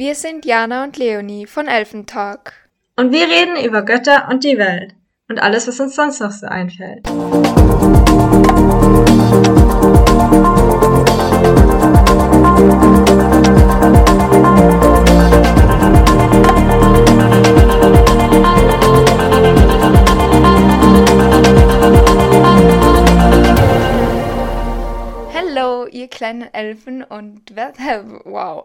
Wir sind Jana und Leonie von Elfentalk. Und wir reden über Götter und die Welt und alles, was uns sonst noch so einfällt. Hallo, ihr kleinen Elfen und wow.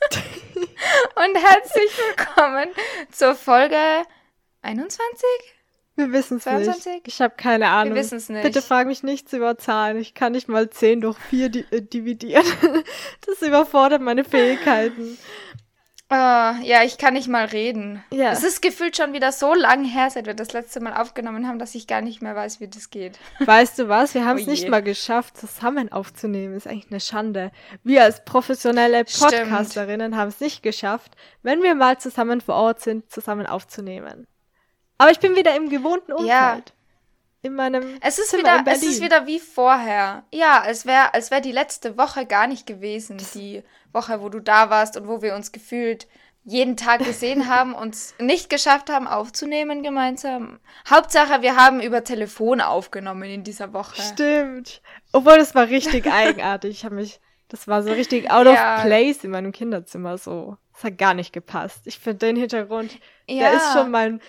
Und herzlich willkommen zur Folge 21? Wir wissen es nicht. Ich habe keine Ahnung. Wir wissen es nicht. Bitte frag mich nichts über Zahlen. Ich kann nicht mal 10 durch 4 di äh, dividieren. das überfordert meine Fähigkeiten. Uh, ja, ich kann nicht mal reden. Ja. Es ist gefühlt schon wieder so lang her, seit wir das letzte Mal aufgenommen haben, dass ich gar nicht mehr weiß, wie das geht. Weißt du was? Wir haben es Oh nicht mal geschafft, zusammen aufzunehmen. Ist eigentlich eine Schande. Wir als professionelle. Podcasterinnen haben es nicht geschafft, wenn wir mal zusammen vor Ort sind, zusammen aufzunehmen. Aber ich bin wieder im gewohnten Umfeld. Ja. In meinem Es ist Zimmer wieder, es ist wieder wie vorher. Ja, als wäre als wär die letzte Woche gar nicht gewesen. Die Woche, wo du da warst und wo wir uns gefühlt jeden Tag gesehen haben, uns nicht geschafft haben aufzunehmen gemeinsam. Hauptsache, wir haben über Telefon aufgenommen in dieser Woche. Stimmt. Obwohl, das war richtig eigenartig. Ich habe mich, das war so richtig out Ja. of place in meinem Kinderzimmer so. Das hat gar nicht gepasst. Ich finde den Hintergrund, Ja. der ist schon mein,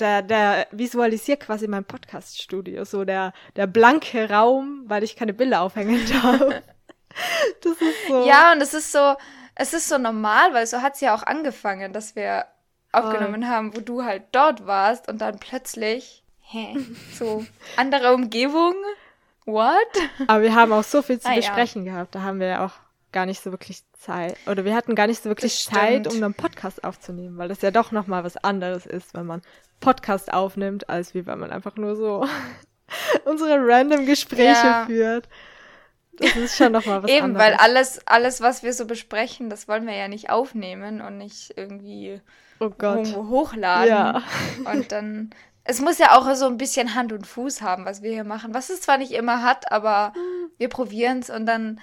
der, der visualisiert quasi mein Podcast-Studio. So der, der blanke Raum, weil ich keine Bilder aufhängen darf. das ist so. Ja, und es ist so, es ist so normal, weil so hat es ja auch angefangen, dass wir aufgenommen haben, wo du halt dort warst und dann plötzlich, hä, so andere Umgebung. What? Aber wir haben auch so viel zu Ah, ja. besprechen gehabt. Da haben wir ja auch gar nicht so wirklich Zeit. Oder wir hatten gar nicht so wirklich Zeit, um einen Podcast aufzunehmen, weil das ja doch nochmal was anderes ist, wenn man Podcast aufnimmt, als wie wenn man einfach nur so unsere random Gespräche Ja. führt. Das ist schon nochmal was Eben, anderes. weil alles, alles, was wir so besprechen, das wollen wir ja nicht aufnehmen und nicht irgendwie oh hochladen. Ja. Und dann, es muss ja auch so ein bisschen Hand und Fuß haben, was wir hier machen. Was es zwar nicht immer hat, aber wir probieren es und dann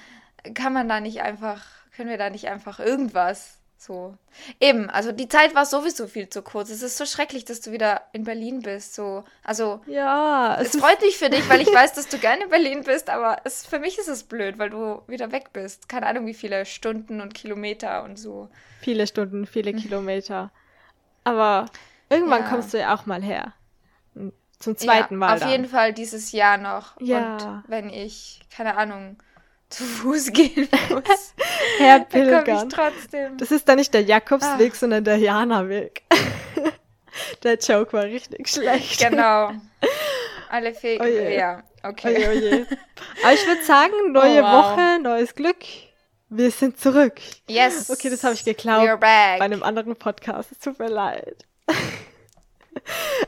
kann man da nicht einfach, können wir da nicht einfach irgendwas so. Eben, also die Zeit war sowieso viel zu kurz. Es ist so schrecklich, dass du wieder in Berlin bist. So, also Ja, es es freut mich für dich, weil ich weiß, dass du gerne in Berlin bist, aber es, für mich ist es blöd, weil du wieder weg bist. Keine Ahnung, wie viele Stunden und Kilometer und so. viele Stunden, viele Kilometer. Aber irgendwann Ja. kommst du ja auch mal her. Zum zweiten ja, Mal. Auf dann. jeden Fall dieses Jahr noch. Ja. Und wenn ich, keine Ahnung, zu Fuß gehen muss, Her dann komme ich pilgern. trotzdem. Das ist dann nicht der Jakobsweg, Ah. sondern der Jana-Weg. der Joke war richtig schlecht. Genau. Alle Fähige. Oje. Ja, okay. Oje, oje. Aber ich würde sagen, neue Oh, wow. Woche, neues Glück. Wir sind zurück. Yes. Okay, das habe ich geklaut We're back. bei einem anderen Podcast. Es tut mir leid.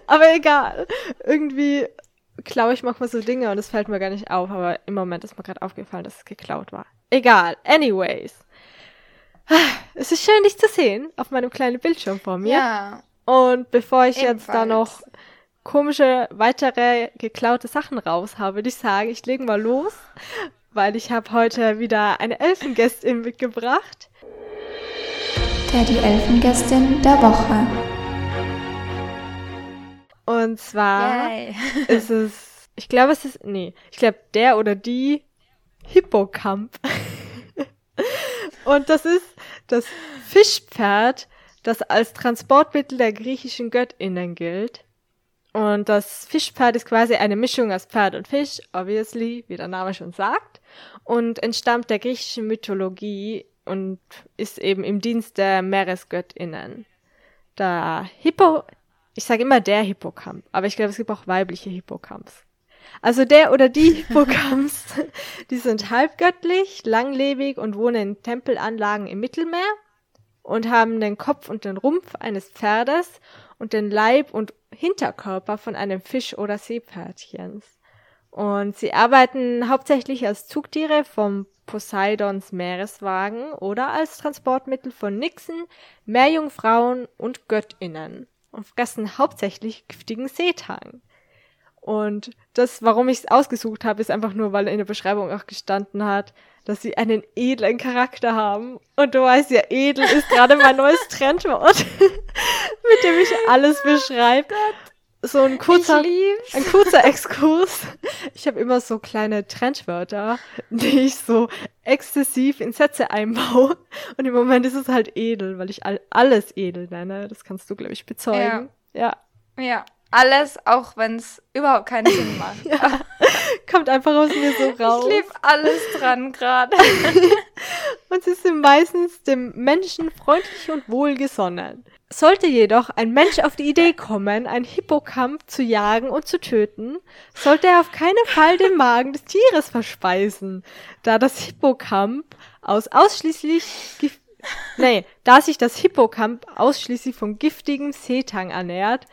aber egal. Irgendwie klaue ich manchmal so Dinge und es fällt mir gar nicht auf. Aber im Moment ist mir gerade aufgefallen, dass es geklaut war. Egal. Anyways. Es ist schön, dich zu sehen auf meinem kleinen Bildschirm vor mir. Ja. Und bevor ich jetzt da Ebenfalls. noch komische weitere geklaute Sachen raus habe, würde ich sagen, ich lege mal los, weil ich habe heute wieder eine Elfengästin mitgebracht. Der die Elfengästin der Woche. Und zwar Yay. ist es, ich glaube, es ist, nee, ich glaube, der oder die Hippocamp. Und das ist das Fischpferd, das als Transportmittel der griechischen Göttinnen gilt. Und das Fischpferd ist quasi eine Mischung aus Pferd und Fisch, obviously, wie der Name schon sagt, und entstammt der griechischen Mythologie und ist eben im Dienst der Meeresgöttinnen. Der Hippo, ich sage immer der Hippocamp, aber ich glaube, es gibt auch weibliche Hippocamps. Also der oder die Hippocamps, die sind halbgöttlich, langlebig und wohnen in Tempelanlagen im Mittelmeer und haben den Kopf und den Rumpf eines Pferdes und den Leib und Hinterkörper von einem Fisch- oder Seepferdchens. Und sie arbeiten hauptsächlich als Zugtiere vom Poseidons Meereswagen oder als Transportmittel von Nixen, Meerjungfrauen und Göttinnen und fressen hauptsächlich giftigen Seetang. Und das, warum ich es ausgesucht habe, ist einfach nur, weil in der Beschreibung auch gestanden hat, dass sie einen edlen Charakter haben. Und du weißt ja, edel ist gerade mein neues Trendwort, mit dem ich alles beschreibe. So ein kurzer, ein kurzer Exkurs. Ich habe immer so kleine Trendwörter, die ich so exzessiv in Sätze einbaue. Und im Moment ist es halt edel, weil ich all, alles edel nenne. Das kannst du, glaube ich, bezeugen. Ja. Ja, alles, auch wenn es überhaupt keinen Sinn macht. ja. Kommt einfach aus mir so raus. Ich liebe alles dran gerade. und sie sind meistens dem Menschen freundlich und wohlgesonnen. Sollte jedoch ein Mensch auf die Idee kommen, ein Hippocamp zu jagen und zu töten, sollte er auf keinen Fall den Magen des Tieres verspeisen, da das Hippocamp aus ausschließlich nee, da sich das Hippocamp ausschließlich von giftigem Seetang ernährt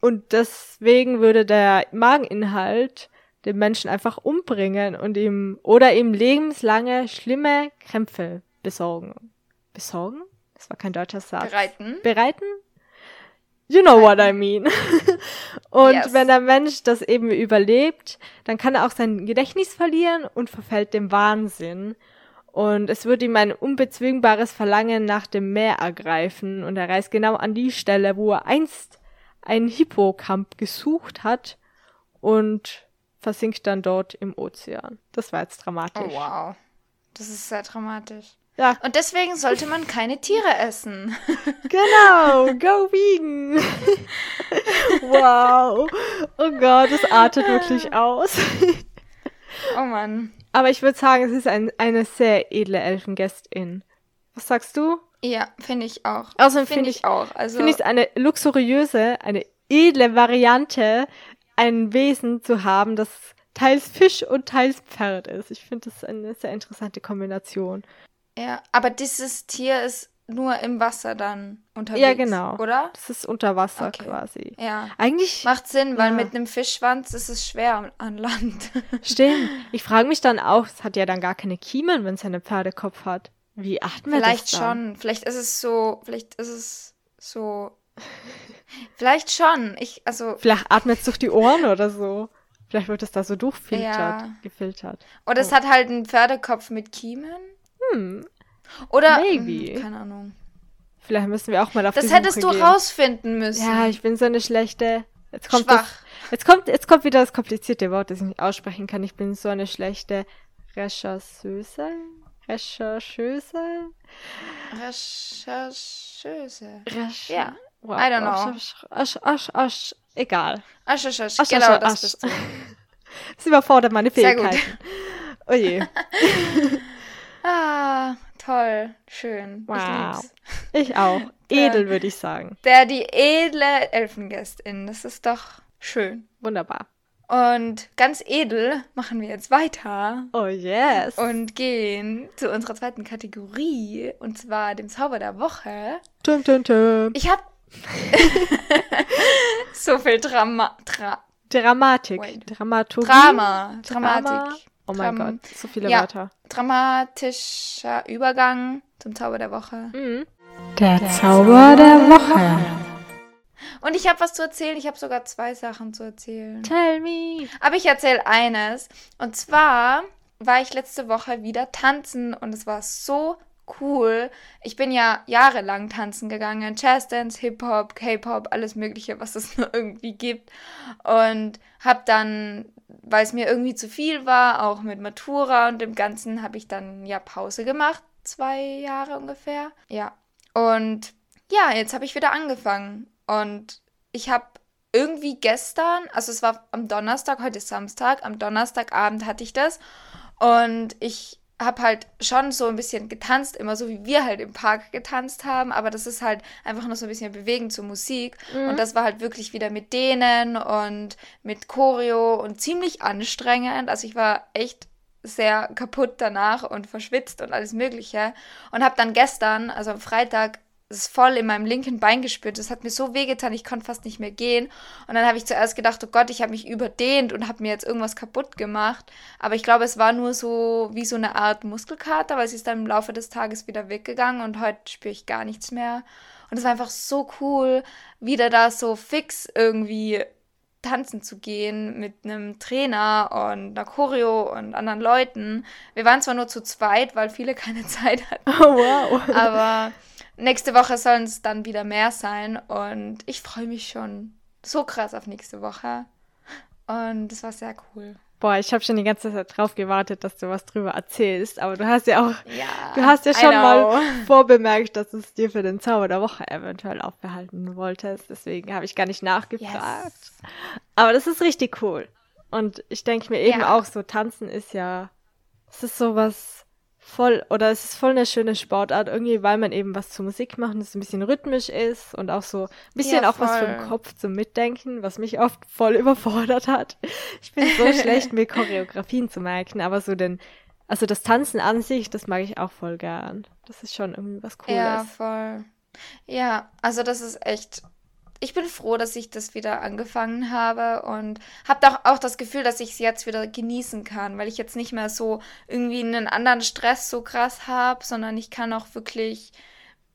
und deswegen würde der Mageninhalt den Menschen einfach umbringen und ihm oder ihm lebenslange schlimme Krämpfe besorgen. Besorgen? Das war kein deutscher Satz. Bereiten. Bereiten? You know what I mean. und Yes. wenn der Mensch das eben überlebt, dann kann er auch sein Gedächtnis verlieren und verfällt dem Wahnsinn. Und es wird ihm ein unbezwingbares Verlangen nach dem Meer ergreifen und er reist genau an die Stelle, wo er einst einen Hippocamp gesucht hat und versinkt dann dort im Ozean. Das war jetzt dramatisch. Oh, wow. Das ist sehr dramatisch. Ja, Und deswegen sollte man keine Tiere essen. genau. Go vegan. wow. Oh Gott, das artet wirklich aus. Oh Mann. Aber ich würde sagen, es ist ein, eine sehr edle Elfengästin. Was sagst du? Ja, finde ich auch. Außerdem finde finde ich ich, auch. Also, finde ich es eine luxuriöse, eine edle Variante, ein Wesen zu haben, das teils Fisch und teils Pferd ist. Ich finde das eine sehr interessante Kombination. Ja, aber dieses Tier ist nur im Wasser dann unterwegs. Ja, genau. Oder? Das ist unter Wasser Okay. quasi. Ja. Eigentlich Macht Sinn, weil Ja. mit einem Fischschwanz ist es schwer an- an Land. stimmt. Ich frage mich dann auch, es hat ja dann gar keine Kiemen, wenn es einen Pferdekopf hat. Wie atmet Vielleicht es dann? schon. Vielleicht ist es so, vielleicht ist es so. Vielleicht schon. Ich, also, Vielleicht atmet es durch die Ohren oder so. Vielleicht wird es da so durchfiltert, Ja. gefiltert. oder es hat halt einen Pferdekopf mit Kiemen. Hm, Oder. Maybe. Hm, keine Ahnung. vielleicht müssen wir auch mal auf Das die hättest Suche du gehen. rausfinden müssen. Ja, ich bin so eine schlechte. Jetzt kommt Schwach. das. Jetzt kommt, jetzt kommt wieder das komplizierte Wort, das ich nicht aussprechen kann. Ich bin so eine schlechte Rechercheuse. Rechercheuse? Rechercheuse. Recherche. Ja. Wow. I don't know. Asch, asch, asch. Egal. Asch, asch, asch. Asch, Genau, asch, das asch. bist du. Das überfordert meine Sehr gut. Fähigkeiten. Oh je. Ah, toll. Schön. Ich Wow. lieb's. Ich auch. Edel, würde ich sagen. Der, die edle Elfengästin. Das ist doch schön. Wunderbar. Und ganz edel machen wir jetzt weiter Oh yes. und gehen zu unserer zweiten Kategorie. Und zwar dem Zauber der Woche. Tum, tum, tum. Ich habe so viel Drama. Dra Dramatik. Wait. Dramaturgie. Drama. Drama. Oh mein Dram- Gott, so viele Ja. Wörter. Dramatischer Übergang zum Zauber der Woche. Mhm. Der Zauber der Woche. Und ich habe was zu erzählen. Ich habe sogar zwei Sachen zu erzählen. Tell me. Aber ich erzähle eines. Und zwar war ich letzte Woche wieder tanzen und es war so cool. Ich bin ja jahrelang tanzen gegangen. Jazzdance, Hip-Hop, K-Pop, alles Mögliche, was es nur irgendwie gibt. Und habe dann, weil es mir irgendwie zu viel war, auch mit Matura und dem Ganzen, habe ich dann ja Pause gemacht. Zwei Jahre ungefähr. Ja. Und ja, jetzt habe ich wieder angefangen. Und ich habe irgendwie gestern, also es war am Donnerstag, heute ist Samstag, am Donnerstagabend hatte ich das. Und ich habe halt schon so ein bisschen getanzt, immer so wie wir halt im Park getanzt haben, aber das ist halt einfach nur so ein bisschen bewegend zur Musik. Und das war halt wirklich wieder mit denen und mit Choreo und ziemlich anstrengend. Also ich war echt sehr kaputt danach und verschwitzt und alles Mögliche. Und habe dann gestern, also am Freitag, es voll in meinem linken Bein gespürt. Das hat mir so wehgetan, ich konnte fast nicht mehr gehen. Und dann habe ich zuerst gedacht, oh Gott, ich habe mich überdehnt und habe mir jetzt irgendwas kaputt gemacht. Aber ich glaube, es war nur so wie so eine Art Muskelkater, weil sie ist dann im Laufe des Tages wieder weggegangen und heute spüre ich gar nichts mehr. Und es war einfach so cool, wieder da so fix irgendwie tanzen zu gehen mit einem Trainer und einer Choreo und anderen Leuten. Wir waren zwar nur zu zweit, weil viele keine Zeit hatten. Oh, wow. Aber nächste Woche sollen es dann wieder mehr sein und ich freue mich schon so krass auf nächste Woche. Und das war sehr cool. Boah, ich habe schon die ganze Zeit drauf gewartet, dass du was drüber erzählst, aber du hast ja auch, Ja, du hast ja schon mal vorbemerkt, dass du es dir für den Zauber der Woche eventuell aufbehalten wolltest. Deswegen habe ich gar nicht nachgefragt. Yes. Aber das ist richtig cool. Und ich denke mir eben Ja. auch so, tanzen ist ja, es ist sowas voll, oder es ist voll eine schöne Sportart, irgendwie, weil man eben was zur Musik macht und es ein bisschen rhythmisch ist und auch so ein bisschen Ja, auch was für den. Kopf zum Mitdenken, was mich oft voll überfordert hat. Ich bin so schlecht, mir Choreografien zu merken, aber so den, also das Tanzen an sich, das mag ich auch voll gern. Das ist schon irgendwie was Cooles. Ja, voll. Ja, also das ist echt. Ich bin froh, dass ich das wieder angefangen habe und habe doch auch das Gefühl, dass ich es jetzt wieder genießen kann, weil ich jetzt nicht mehr so irgendwie einen anderen Stress so krass habe, sondern ich kann auch wirklich,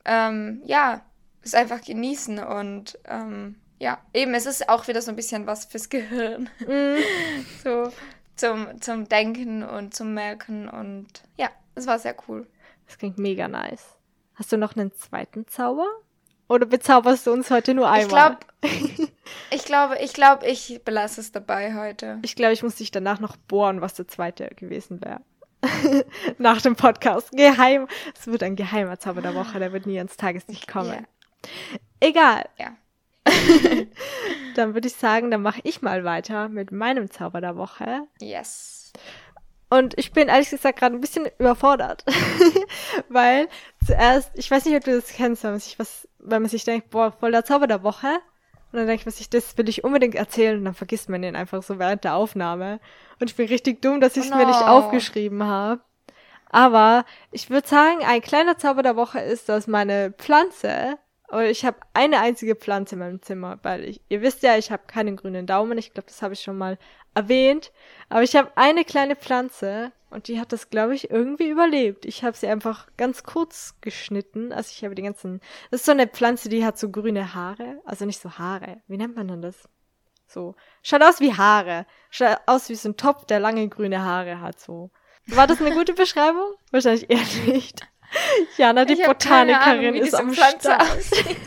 ähm, ja, es einfach genießen und ähm, ja, eben, es ist auch wieder so ein bisschen was fürs Gehirn. Mm, so zum, zum Denken und zum Merken und ja, es war sehr cool. das klingt mega nice. Hast du noch einen zweiten Zauber? Oder bezauberst du uns heute nur Ich einmal? glaube, ich glaube, ich glaube, ich belasse es dabei heute. Ich glaube, ich muss dich danach noch bohren, was der zweite gewesen wäre. Nach dem Podcast. Geheim. Es wird ein geheimer Zauber der Woche, der wird nie ans Tageslicht kommen. Ja. Egal. Ja. Dann würde ich sagen, dann mache ich mal weiter mit meinem Zauber der Woche. Yes. Und ich bin ehrlich gesagt gerade ein bisschen überfordert. Weil zuerst, ich weiß nicht, ob du das kennst, wenn man sich was, wenn man sich denkt, boah, voll der Zauber der Woche. Und dann denkt man sich, das will ich unbedingt erzählen und dann vergisst man den einfach so während der Aufnahme. Und ich bin richtig dumm, dass ich es Oh mir nicht no. aufgeschrieben habe. Aber ich würde sagen, ein kleiner Zauber der Woche ist, dass meine Pflanze, und ich habe eine einzige Pflanze in meinem Zimmer, weil ich, ihr wisst ja, ich habe keinen grünen Daumen, ich glaube, das habe ich schon mal erwähnt, aber ich habe eine kleine Pflanze und die hat das, glaube ich, irgendwie überlebt. Ich habe sie einfach ganz kurz geschnitten, also ich habe die ganzen, das ist so eine Pflanze, die hat so grüne Haare, also nicht so Haare, wie nennt man denn das? So, schaut aus wie Haare, schaut aus wie so ein Topf, der lange grüne Haare hat, so. War das eine gute Beschreibung? Wahrscheinlich eher nicht. Jana, die Ich Botanikerin, Ahnung, wie ist am Pflanze Start.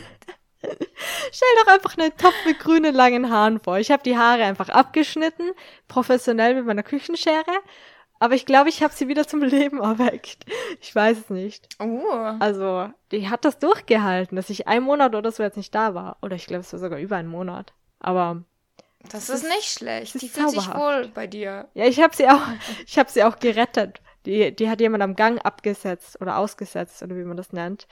Stell doch einfach einen Topf mit grünen langen Haaren vor. Ich habe die Haare einfach abgeschnitten, professionell mit meiner Küchenschere, aber ich glaube, ich habe sie wieder zum Leben erweckt. Ich weiß es nicht. Uh, Also, die hat das durchgehalten, dass ich einen Monat oder so jetzt nicht da war. Oder ich glaube, es war sogar über einen Monat. Aber das Das ist ist- nicht schlecht. Die fühlt sich wohl bei dir. ja, ich habe sie auch, ich habe sie auch gerettet. Die, die hat jemand am Gang abgesetzt oder ausgesetzt oder wie man das nennt.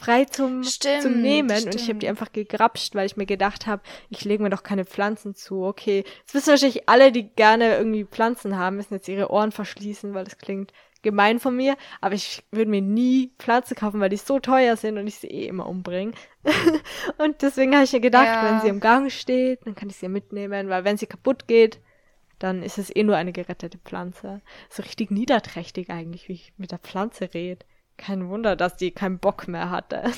Frei zum, Stimmt, zum Nehmen und ich habe stimmt. die einfach gegrapscht, weil ich mir gedacht habe, ich lege mir doch keine Pflanzen zu. Okay, jetzt wissen wahrscheinlich alle, die gerne irgendwie Pflanzen haben, müssen jetzt ihre Ohren verschließen, weil das klingt gemein von mir. Aber ich würde mir nie Pflanzen kaufen, weil die so teuer sind und ich sie eh immer umbringe. und deswegen habe ich mir gedacht, Ja. wenn sie im Gang steht, dann kann ich sie mitnehmen, weil wenn sie kaputt geht, dann ist es eh nur eine gerettete Pflanze. So richtig niederträchtig eigentlich, wie ich mit der Pflanze rede. Kein Wunder, dass die keinen Bock mehr hatte.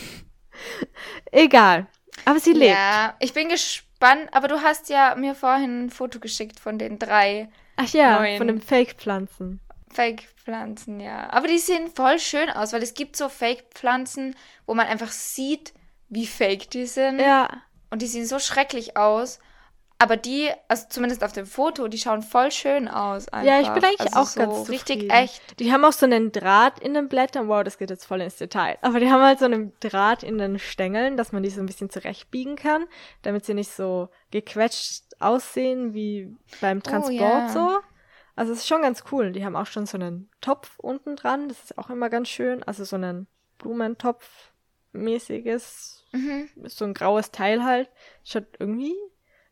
Egal. Aber sie lebt. Ja, ich bin gespannt, aber du hast ja mir vorhin ein Foto geschickt von den drei Ach ja, Neun. von den Fake-Pflanzen. Fake-Pflanzen, ja. Aber die sehen voll schön aus, weil es gibt so Fake-Pflanzen, wo man einfach sieht, wie fake die sind. Ja. Und die sehen so schrecklich aus. Aber die, also zumindest auf dem Foto, die schauen voll schön aus. Einfach. Ja, ich bin eigentlich also auch so ganz richtig zufrieden. echt. Die haben auch so einen Draht in den Blättern. Wow, das geht jetzt voll ins Detail. Aber die haben halt so einen Draht in den Stängeln, dass man die so ein bisschen zurechtbiegen kann, damit sie nicht so gequetscht aussehen wie beim Transport Oh, ja. so. Also es ist schon ganz cool. Die haben auch schon so einen Topf unten dran. Das ist auch immer ganz schön. Also so einen Blumentopf-mäßiges, Mhm. so ein graues Teil halt. Schaut irgendwie,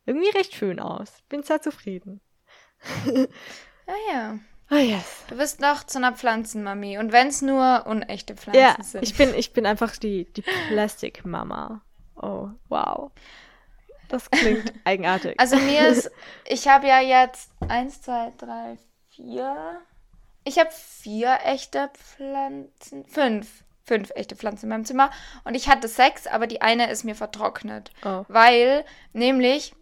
irgendwie recht schön aus. Bin sehr zufrieden. Ja, ja. Oh yes. Du wirst noch zu einer Pflanzenmami. Und wenn es nur unechte Pflanzen Ja, sind. ich bin, ich bin einfach die, die Plastic Mama. Oh, wow. Das klingt eigenartig. Also mir ist, ich habe ja jetzt eins, zwei, drei, vier. Ich habe vier echte Pflanzen. Fünf. Fünf echte Pflanzen in meinem Zimmer. Und ich hatte sechs, aber die eine ist mir vertrocknet. oh. Weil, nämlich,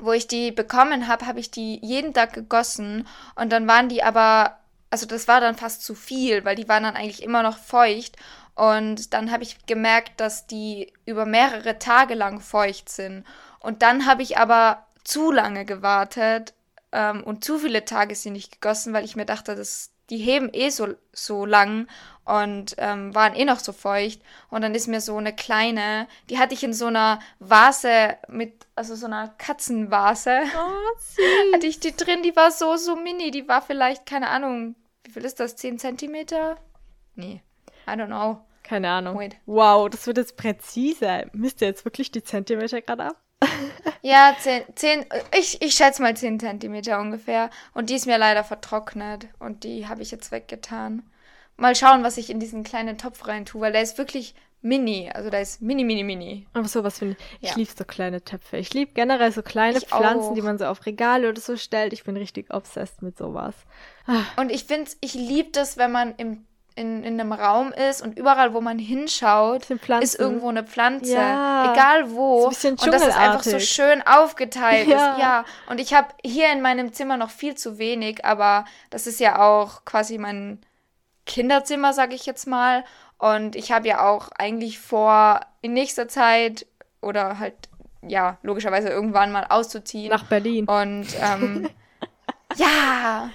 wo ich die bekommen habe, habe ich die jeden Tag gegossen. Und dann waren die aber, also das war dann fast zu viel, weil die waren dann eigentlich immer noch feucht. Und dann habe ich gemerkt, dass die über mehrere Tage lang feucht sind. Und dann habe ich aber zu lange gewartet ähm, und zu viele Tage sie nicht gegossen, weil ich mir dachte, das, die heben eh so, so lang und ähm, waren eh noch so feucht. Und dann ist mir so eine kleine, die hatte ich in so einer Vase mit, also so einer Katzenvase. Oh, süß. hatte ich die drin, die war so, so mini. Die war vielleicht, keine Ahnung, wie viel ist das? 10 Zentimeter? Nee, I don't know. Keine Ahnung. Wait. Wow, das wird jetzt präzise. Misst ihr jetzt wirklich die Zentimeter gerade ab? Ja, 10, 10 ich, ich schätze mal 10 Zentimeter ungefähr. Und die ist mir leider vertrocknet. Und die habe ich jetzt weggetan. Mal schauen, was ich in diesen kleinen Topf rein tue, weil der ist wirklich mini. Also der ist mini, mini, mini. Aber sowas finde ich. Ich Ja. liebe so kleine Töpfe. Ich liebe generell so kleine Ich Pflanzen, auch. die man so auf Regale oder so stellt. Ich bin richtig obsessed mit sowas. Und ich finde, ich liebe das, wenn man im, in, in einem Raum ist und überall, wo man hinschaut, ist irgendwo eine Pflanze. Ja. Egal wo. So ein bisschen und das ist einfach so schön aufgeteilt. Ja. Ist. ja. Und ich habe hier in meinem Zimmer noch viel zu wenig, aber das ist ja auch quasi mein Kinderzimmer, sage ich jetzt mal. Und ich habe ja auch eigentlich vor, in nächster Zeit oder halt, ja, logischerweise irgendwann mal auszuziehen. Nach Berlin. Und ähm, ja,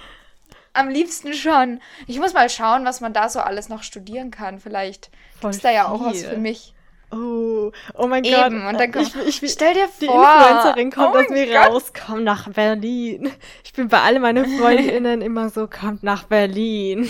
am liebsten schon. Ich muss mal schauen, was man da so alles noch studieren kann. Vielleicht ist da ja auch was für mich. Oh, oh mein Eben, Gott. und dann kommt- ich, ich, Stell dir die vor. Influencerin kommt oh aus mir Gott. raus, komm nach Berlin. Ich bin bei all meinen Freundinnen immer so, kommt nach Berlin.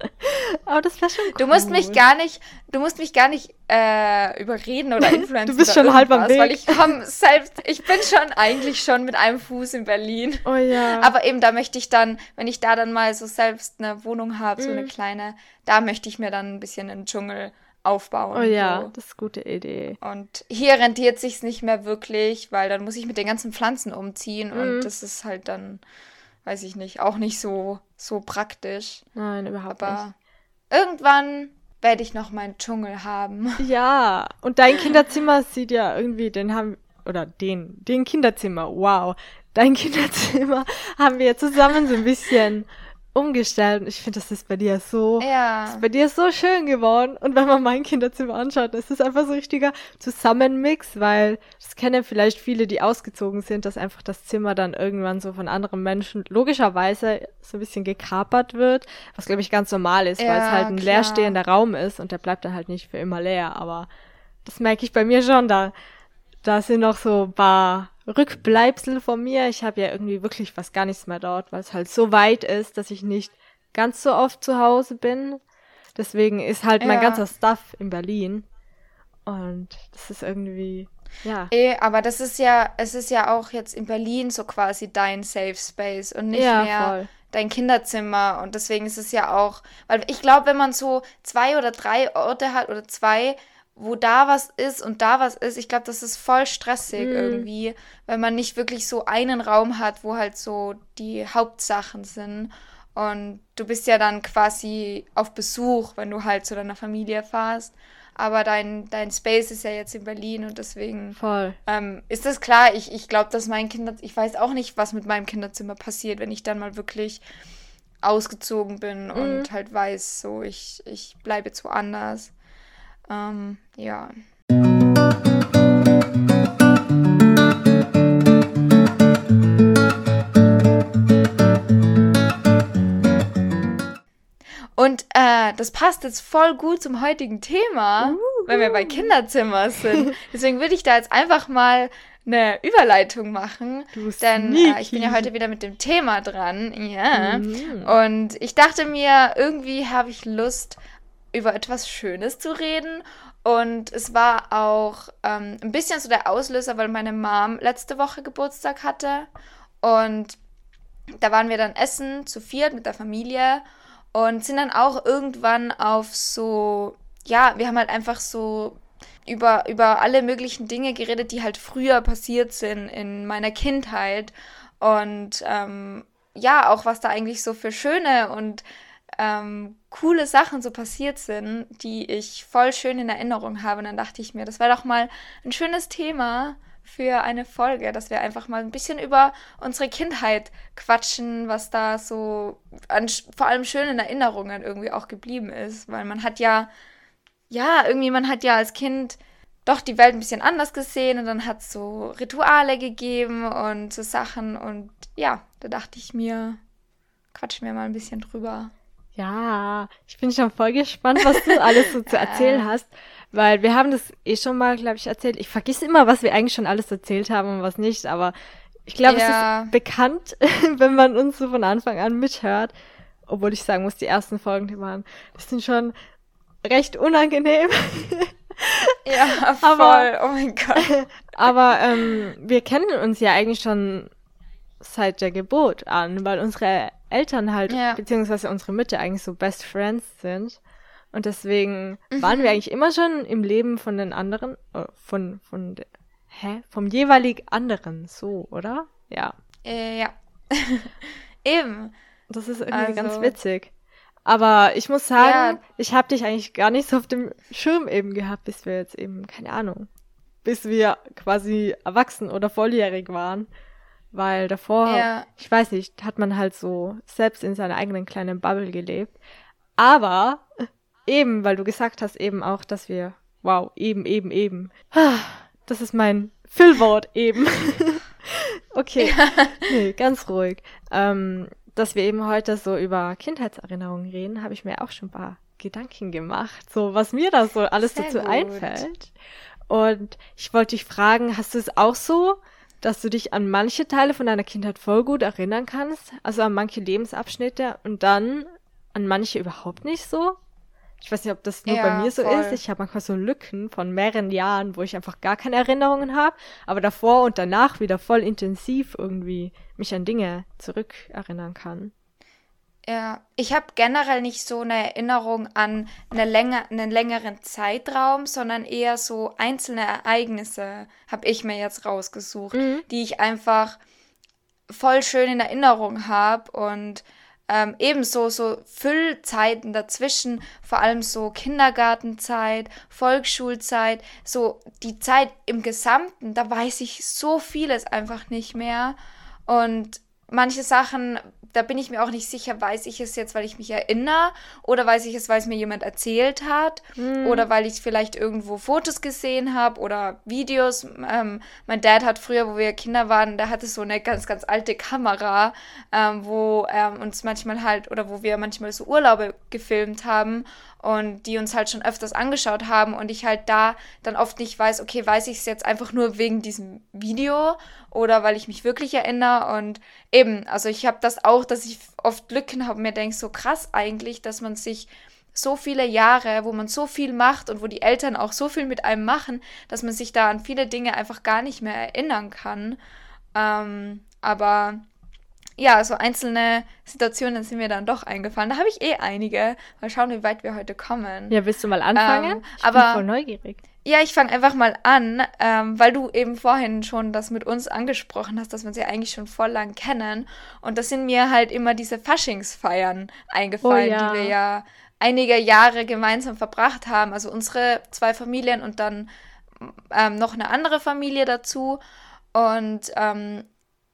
Aber das wäre schon cool. Du musst mich gar nicht, du musst mich gar nicht äh, überreden oder influenzen. Du bist schon halb am irgendwas, Weil Weg. ich komm selbst, ich bin schon eigentlich schon mit einem Fuß in Berlin. Oh ja. Aber eben, da möchte ich dann, wenn ich da dann mal so selbst eine Wohnung habe, so eine Mhm. kleine, da möchte ich mir dann ein bisschen einen Dschungel aufbauen. oh ja, So. das ist eine gute Idee. Und hier rentiert sich's nicht mehr wirklich, weil dann muss ich mit den ganzen Pflanzen umziehen Mhm. und das ist halt dann, weiß ich nicht, auch nicht so, so praktisch. Nein, überhaupt Aber irgendwann werde ich noch meinen Dschungel haben. nicht. Ja, und dein Kinderzimmer sieht ja irgendwie, den haben, oder den, den Kinderzimmer, wow. Dein Kinderzimmer haben wir zusammen so ein bisschen umgestellt und ich finde, das ist bei dir so Ja. ist bei dir so schön geworden. Und wenn man mein Kinderzimmer anschaut, das ist einfach so ein richtiger Zusammenmix, weil das kennen vielleicht viele, die ausgezogen sind, dass einfach das Zimmer dann irgendwann so von anderen Menschen logischerweise so ein bisschen gekapert wird, was glaube ich ganz normal ist, weil es Ja, halt ein klar. leerstehender Raum ist und der bleibt dann halt nicht für immer leer. Aber das merke ich bei mir schon, da, da sind noch so ein paar Rückbleibsel von mir. Ich habe ja irgendwie wirklich fast gar nichts mehr dort, weil es halt so weit ist, dass ich nicht ganz so oft zu Hause bin. Deswegen ist halt mein Ja. ganzer Stuff in Berlin. Und das ist irgendwie, ja. Eh, aber das ist ja, es ist ja auch jetzt in Berlin so quasi dein Safe Space und nicht Ja, mehr voll. dein Kinderzimmer. Und deswegen ist es ja auch, weil ich glaube, wenn man so zwei oder drei Orte hat oder zwei, wo da was ist und da was ist, ich glaube, das ist voll stressig Mhm. irgendwie, wenn man nicht wirklich so einen Raum hat, wo halt so die Hauptsachen sind. Und du bist ja dann quasi auf Besuch, wenn du halt zu deiner Familie fahrst. Aber dein, dein Space ist ja jetzt in Berlin und deswegen Voll. ähm, ist das klar. Ich, ich glaube, dass mein Kinder, ich weiß auch nicht, was mit meinem Kinderzimmer passiert, wenn ich dann mal wirklich ausgezogen bin Mhm. und halt weiß, so ich, ich bleibe jetzt woanders. Ähm, ja. Und äh, das passt jetzt voll gut zum heutigen Thema, wenn wir bei Kinderzimmer sind. Deswegen würde ich da jetzt einfach mal eine Überleitung machen. Du Denn äh, ich bin ja heute wieder mit dem Thema dran. Ja. Mhm. Und ich dachte mir, irgendwie habe ich Lust, über etwas Schönes zu reden. Und es war auch ähm, ein bisschen so der Auslöser, weil meine Mom letzte Woche Geburtstag hatte. Und da waren wir dann essen zu viert mit der Familie und sind dann auch irgendwann auf so, ja, wir haben halt einfach so über, über alle möglichen Dinge geredet, die halt früher passiert sind in meiner Kindheit. Und ähm, ja, auch was da eigentlich so für schöne und ähm, coole Sachen so passiert sind, die ich voll schön in Erinnerung habe. Und dann dachte ich mir, das wäre doch mal ein schönes Thema für eine Folge, dass wir einfach mal ein bisschen über unsere Kindheit quatschen, was da so an vor allem schönen Erinnerungen irgendwie auch geblieben ist, weil man hat ja ja, irgendwie man hat ja als Kind doch die Welt ein bisschen anders gesehen und dann hat es so Rituale gegeben und so Sachen und ja, da dachte ich mir, quatschen wir mal ein bisschen drüber. Ja, ich bin schon voll gespannt, was du alles so zu erzählen hast, weil wir haben das eh schon mal, glaube ich, erzählt. Ich vergesse immer, was wir eigentlich schon alles erzählt haben und was nicht, aber ich glaube, ja. es ist bekannt, wenn man uns so von Anfang an mithört. Obwohl ich sagen muss, die ersten Folgen, die waren, das sind schon recht unangenehm. Ja, voll. Aber, oh mein Gott. Aber ähm, wir kennen uns ja eigentlich schon seit der Geburt an, weil unsere Eltern halt, ja. beziehungsweise unsere Mütter eigentlich so Best Friends sind. Und deswegen mhm. waren wir eigentlich immer schon im Leben von den anderen, äh, von, von, hä? Vom jeweilig anderen, so, oder? Ja. Äh, ja. Eben. Das ist irgendwie also. ganz witzig. Aber ich muss sagen, ja. ich habe dich eigentlich gar nicht so auf dem Schirm eben gehabt, bis wir jetzt eben, keine Ahnung, bis wir quasi erwachsen oder volljährig waren. Weil davor, ja. ich weiß nicht, hat man halt so selbst in seiner eigenen kleinen Bubble gelebt. Aber eben, weil du gesagt hast eben auch, dass wir, wow, eben, eben, eben. Das ist mein Füllwort eben. okay, ja. nee, ganz ruhig. Ähm, dass wir eben heute so über Kindheitserinnerungen reden, habe ich mir auch schon ein paar Gedanken gemacht, so was mir da so alles Sehr dazu gut. einfällt. Und ich wollte dich fragen, hast du es auch so, dass du dich an manche Teile von deiner Kindheit voll gut erinnern kannst, also an manche Lebensabschnitte und dann an manche überhaupt nicht so? Ich weiß nicht, ob das nur ja, bei mir so voll. ist. Ich habe manchmal so Lücken von mehreren Jahren, wo ich einfach gar keine Erinnerungen habe, aber davor und danach wieder voll intensiv irgendwie mich an Dinge zurückerinnern kann. Ja, ich habe generell nicht so eine Erinnerung an eine länger, einen längeren Zeitraum, sondern eher so einzelne Ereignisse habe ich mir jetzt rausgesucht, mhm. die ich einfach voll schön in Erinnerung habe und ähm, ebenso so Füllzeiten dazwischen, vor allem so Kindergartenzeit, Volksschulzeit, so die Zeit im Gesamten, da weiß ich so vieles einfach nicht mehr. Und manche Sachen da bin ich mir auch nicht sicher, weiß ich es jetzt, weil ich mich erinnere oder weiß ich es, weil es mir jemand erzählt hat mhm. oder weil ich vielleicht irgendwo Fotos gesehen habe oder Videos. Ähm, mein Dad hat früher, wo wir Kinder waren, der hatte so eine ganz, ganz alte Kamera, ähm, wo ähm, uns manchmal halt oder wo wir manchmal so Urlaube gefilmt haben und die uns halt schon öfters angeschaut haben und ich halt da dann oft nicht weiß, okay, weiß ich es jetzt einfach nur wegen diesem Video oder weil ich mich wirklich erinnere und eben, also ich habe das auch, dass ich oft Lücken habe und mir denke, so krass eigentlich, dass man sich so viele Jahre, wo man so viel macht und wo die Eltern auch so viel mit einem machen, dass man sich da an viele Dinge einfach gar nicht mehr erinnern kann. Ähm, aber ja, so einzelne Situationen sind mir dann doch eingefallen. Da habe ich eh einige. Mal schauen, wie weit wir heute kommen. Ja, willst du mal anfangen? Ähm, ich aber, bin voll neugierig. Ja, ich fange einfach mal an, ähm, weil du eben vorhin schon das mit uns angesprochen hast, dass wir uns ja eigentlich schon voll lang kennen. Und das sind mir halt immer diese Faschingsfeiern eingefallen, oh, ja. die wir ja einige Jahre gemeinsam verbracht haben. Also unsere zwei Familien und dann ähm, noch eine andere Familie dazu. Und ähm,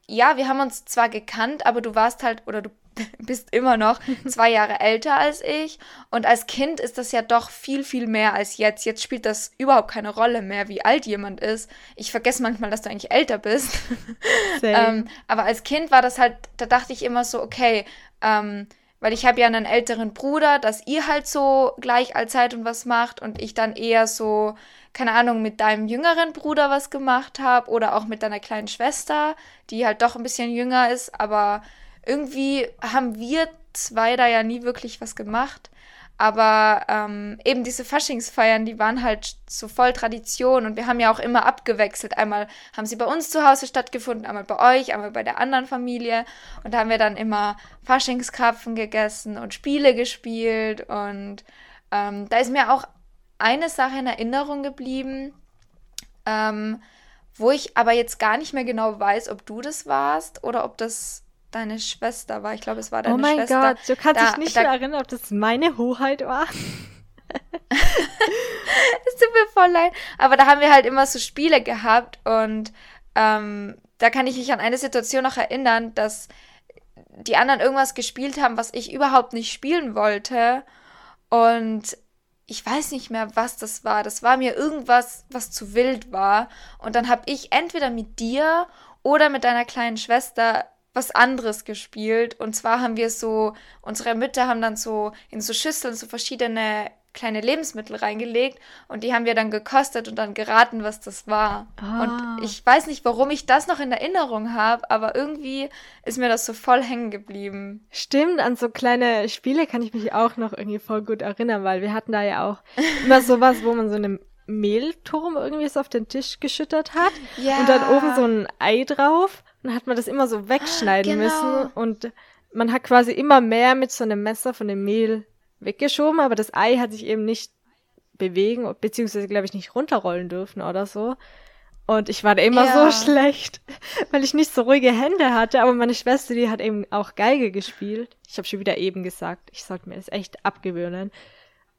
ja, wir haben uns zwar gekannt, aber du warst halt, oder du bist immer noch zwei Jahre älter als ich. Und als Kind ist das ja doch viel, viel mehr als jetzt. Jetzt spielt das überhaupt keine Rolle mehr, wie alt jemand ist. Ich vergesse manchmal, dass du eigentlich älter bist. ähm, aber als Kind war das halt, da dachte ich immer so, okay, ähm, weil ich habe ja einen älteren Bruder, dass ihr halt so gleich alt seid und was macht und ich dann eher so keine Ahnung, mit deinem jüngeren Bruder was gemacht habe oder auch mit deiner kleinen Schwester, die halt doch ein bisschen jünger ist, aber irgendwie haben wir zwei da ja nie wirklich was gemacht. Aber ähm, eben diese Faschingsfeiern, die waren halt so voll Tradition und wir haben ja auch immer abgewechselt. Einmal haben sie bei uns zu Hause stattgefunden, einmal bei euch, einmal bei der anderen Familie. Und da haben wir dann immer Faschingskrapfen gegessen und Spiele gespielt. Und ähm, da ist mir auch eine Sache in Erinnerung geblieben, ähm, wo ich aber jetzt gar nicht mehr genau weiß, ob du das warst oder ob das deine Schwester war. Ich glaube, es war deine Schwester. Oh mein Schwester. Gott, du kannst da, dich nicht da, mehr erinnern, ob das meine Hoheit war. es tut mir voll leid. Aber da haben wir halt immer so Spiele gehabt und ähm, da kann ich mich an eine Situation noch erinnern, dass die anderen irgendwas gespielt haben, was ich überhaupt nicht spielen wollte. Und ich weiß nicht mehr, was das war. Das war mir irgendwas, was zu wild war. Und dann habe ich entweder mit dir oder mit deiner kleinen Schwester was anderes gespielt. Und zwar haben wir so, unsere Mütter haben dann so in so Schüsseln so verschiedene kleine Lebensmittel reingelegt und die haben wir dann gekostet und dann geraten, was das war. Ah. Und ich weiß nicht, warum ich das noch in Erinnerung habe, aber irgendwie ist mir das so voll hängen geblieben. Stimmt, an so kleine Spiele kann ich mich auch noch irgendwie voll gut erinnern, weil wir hatten da ja auch immer sowas, wo man so einen Mehlturm irgendwie so auf den Tisch geschüttet hat Ja. und dann oben so ein Ei drauf und dann hat man das immer so wegschneiden Genau. müssen und man hat quasi immer mehr mit so einem Messer von dem Mehl weggeschoben, aber das Ei hat sich eben nicht bewegen, beziehungsweise glaube ich nicht runterrollen dürfen oder so. Und ich war da immer Ja. so schlecht, weil ich nicht so ruhige Hände hatte, aber meine Schwester, die hat eben auch Geige gespielt. Ich habe schon wieder eben gesagt, ich sollte mir das echt abgewöhnen.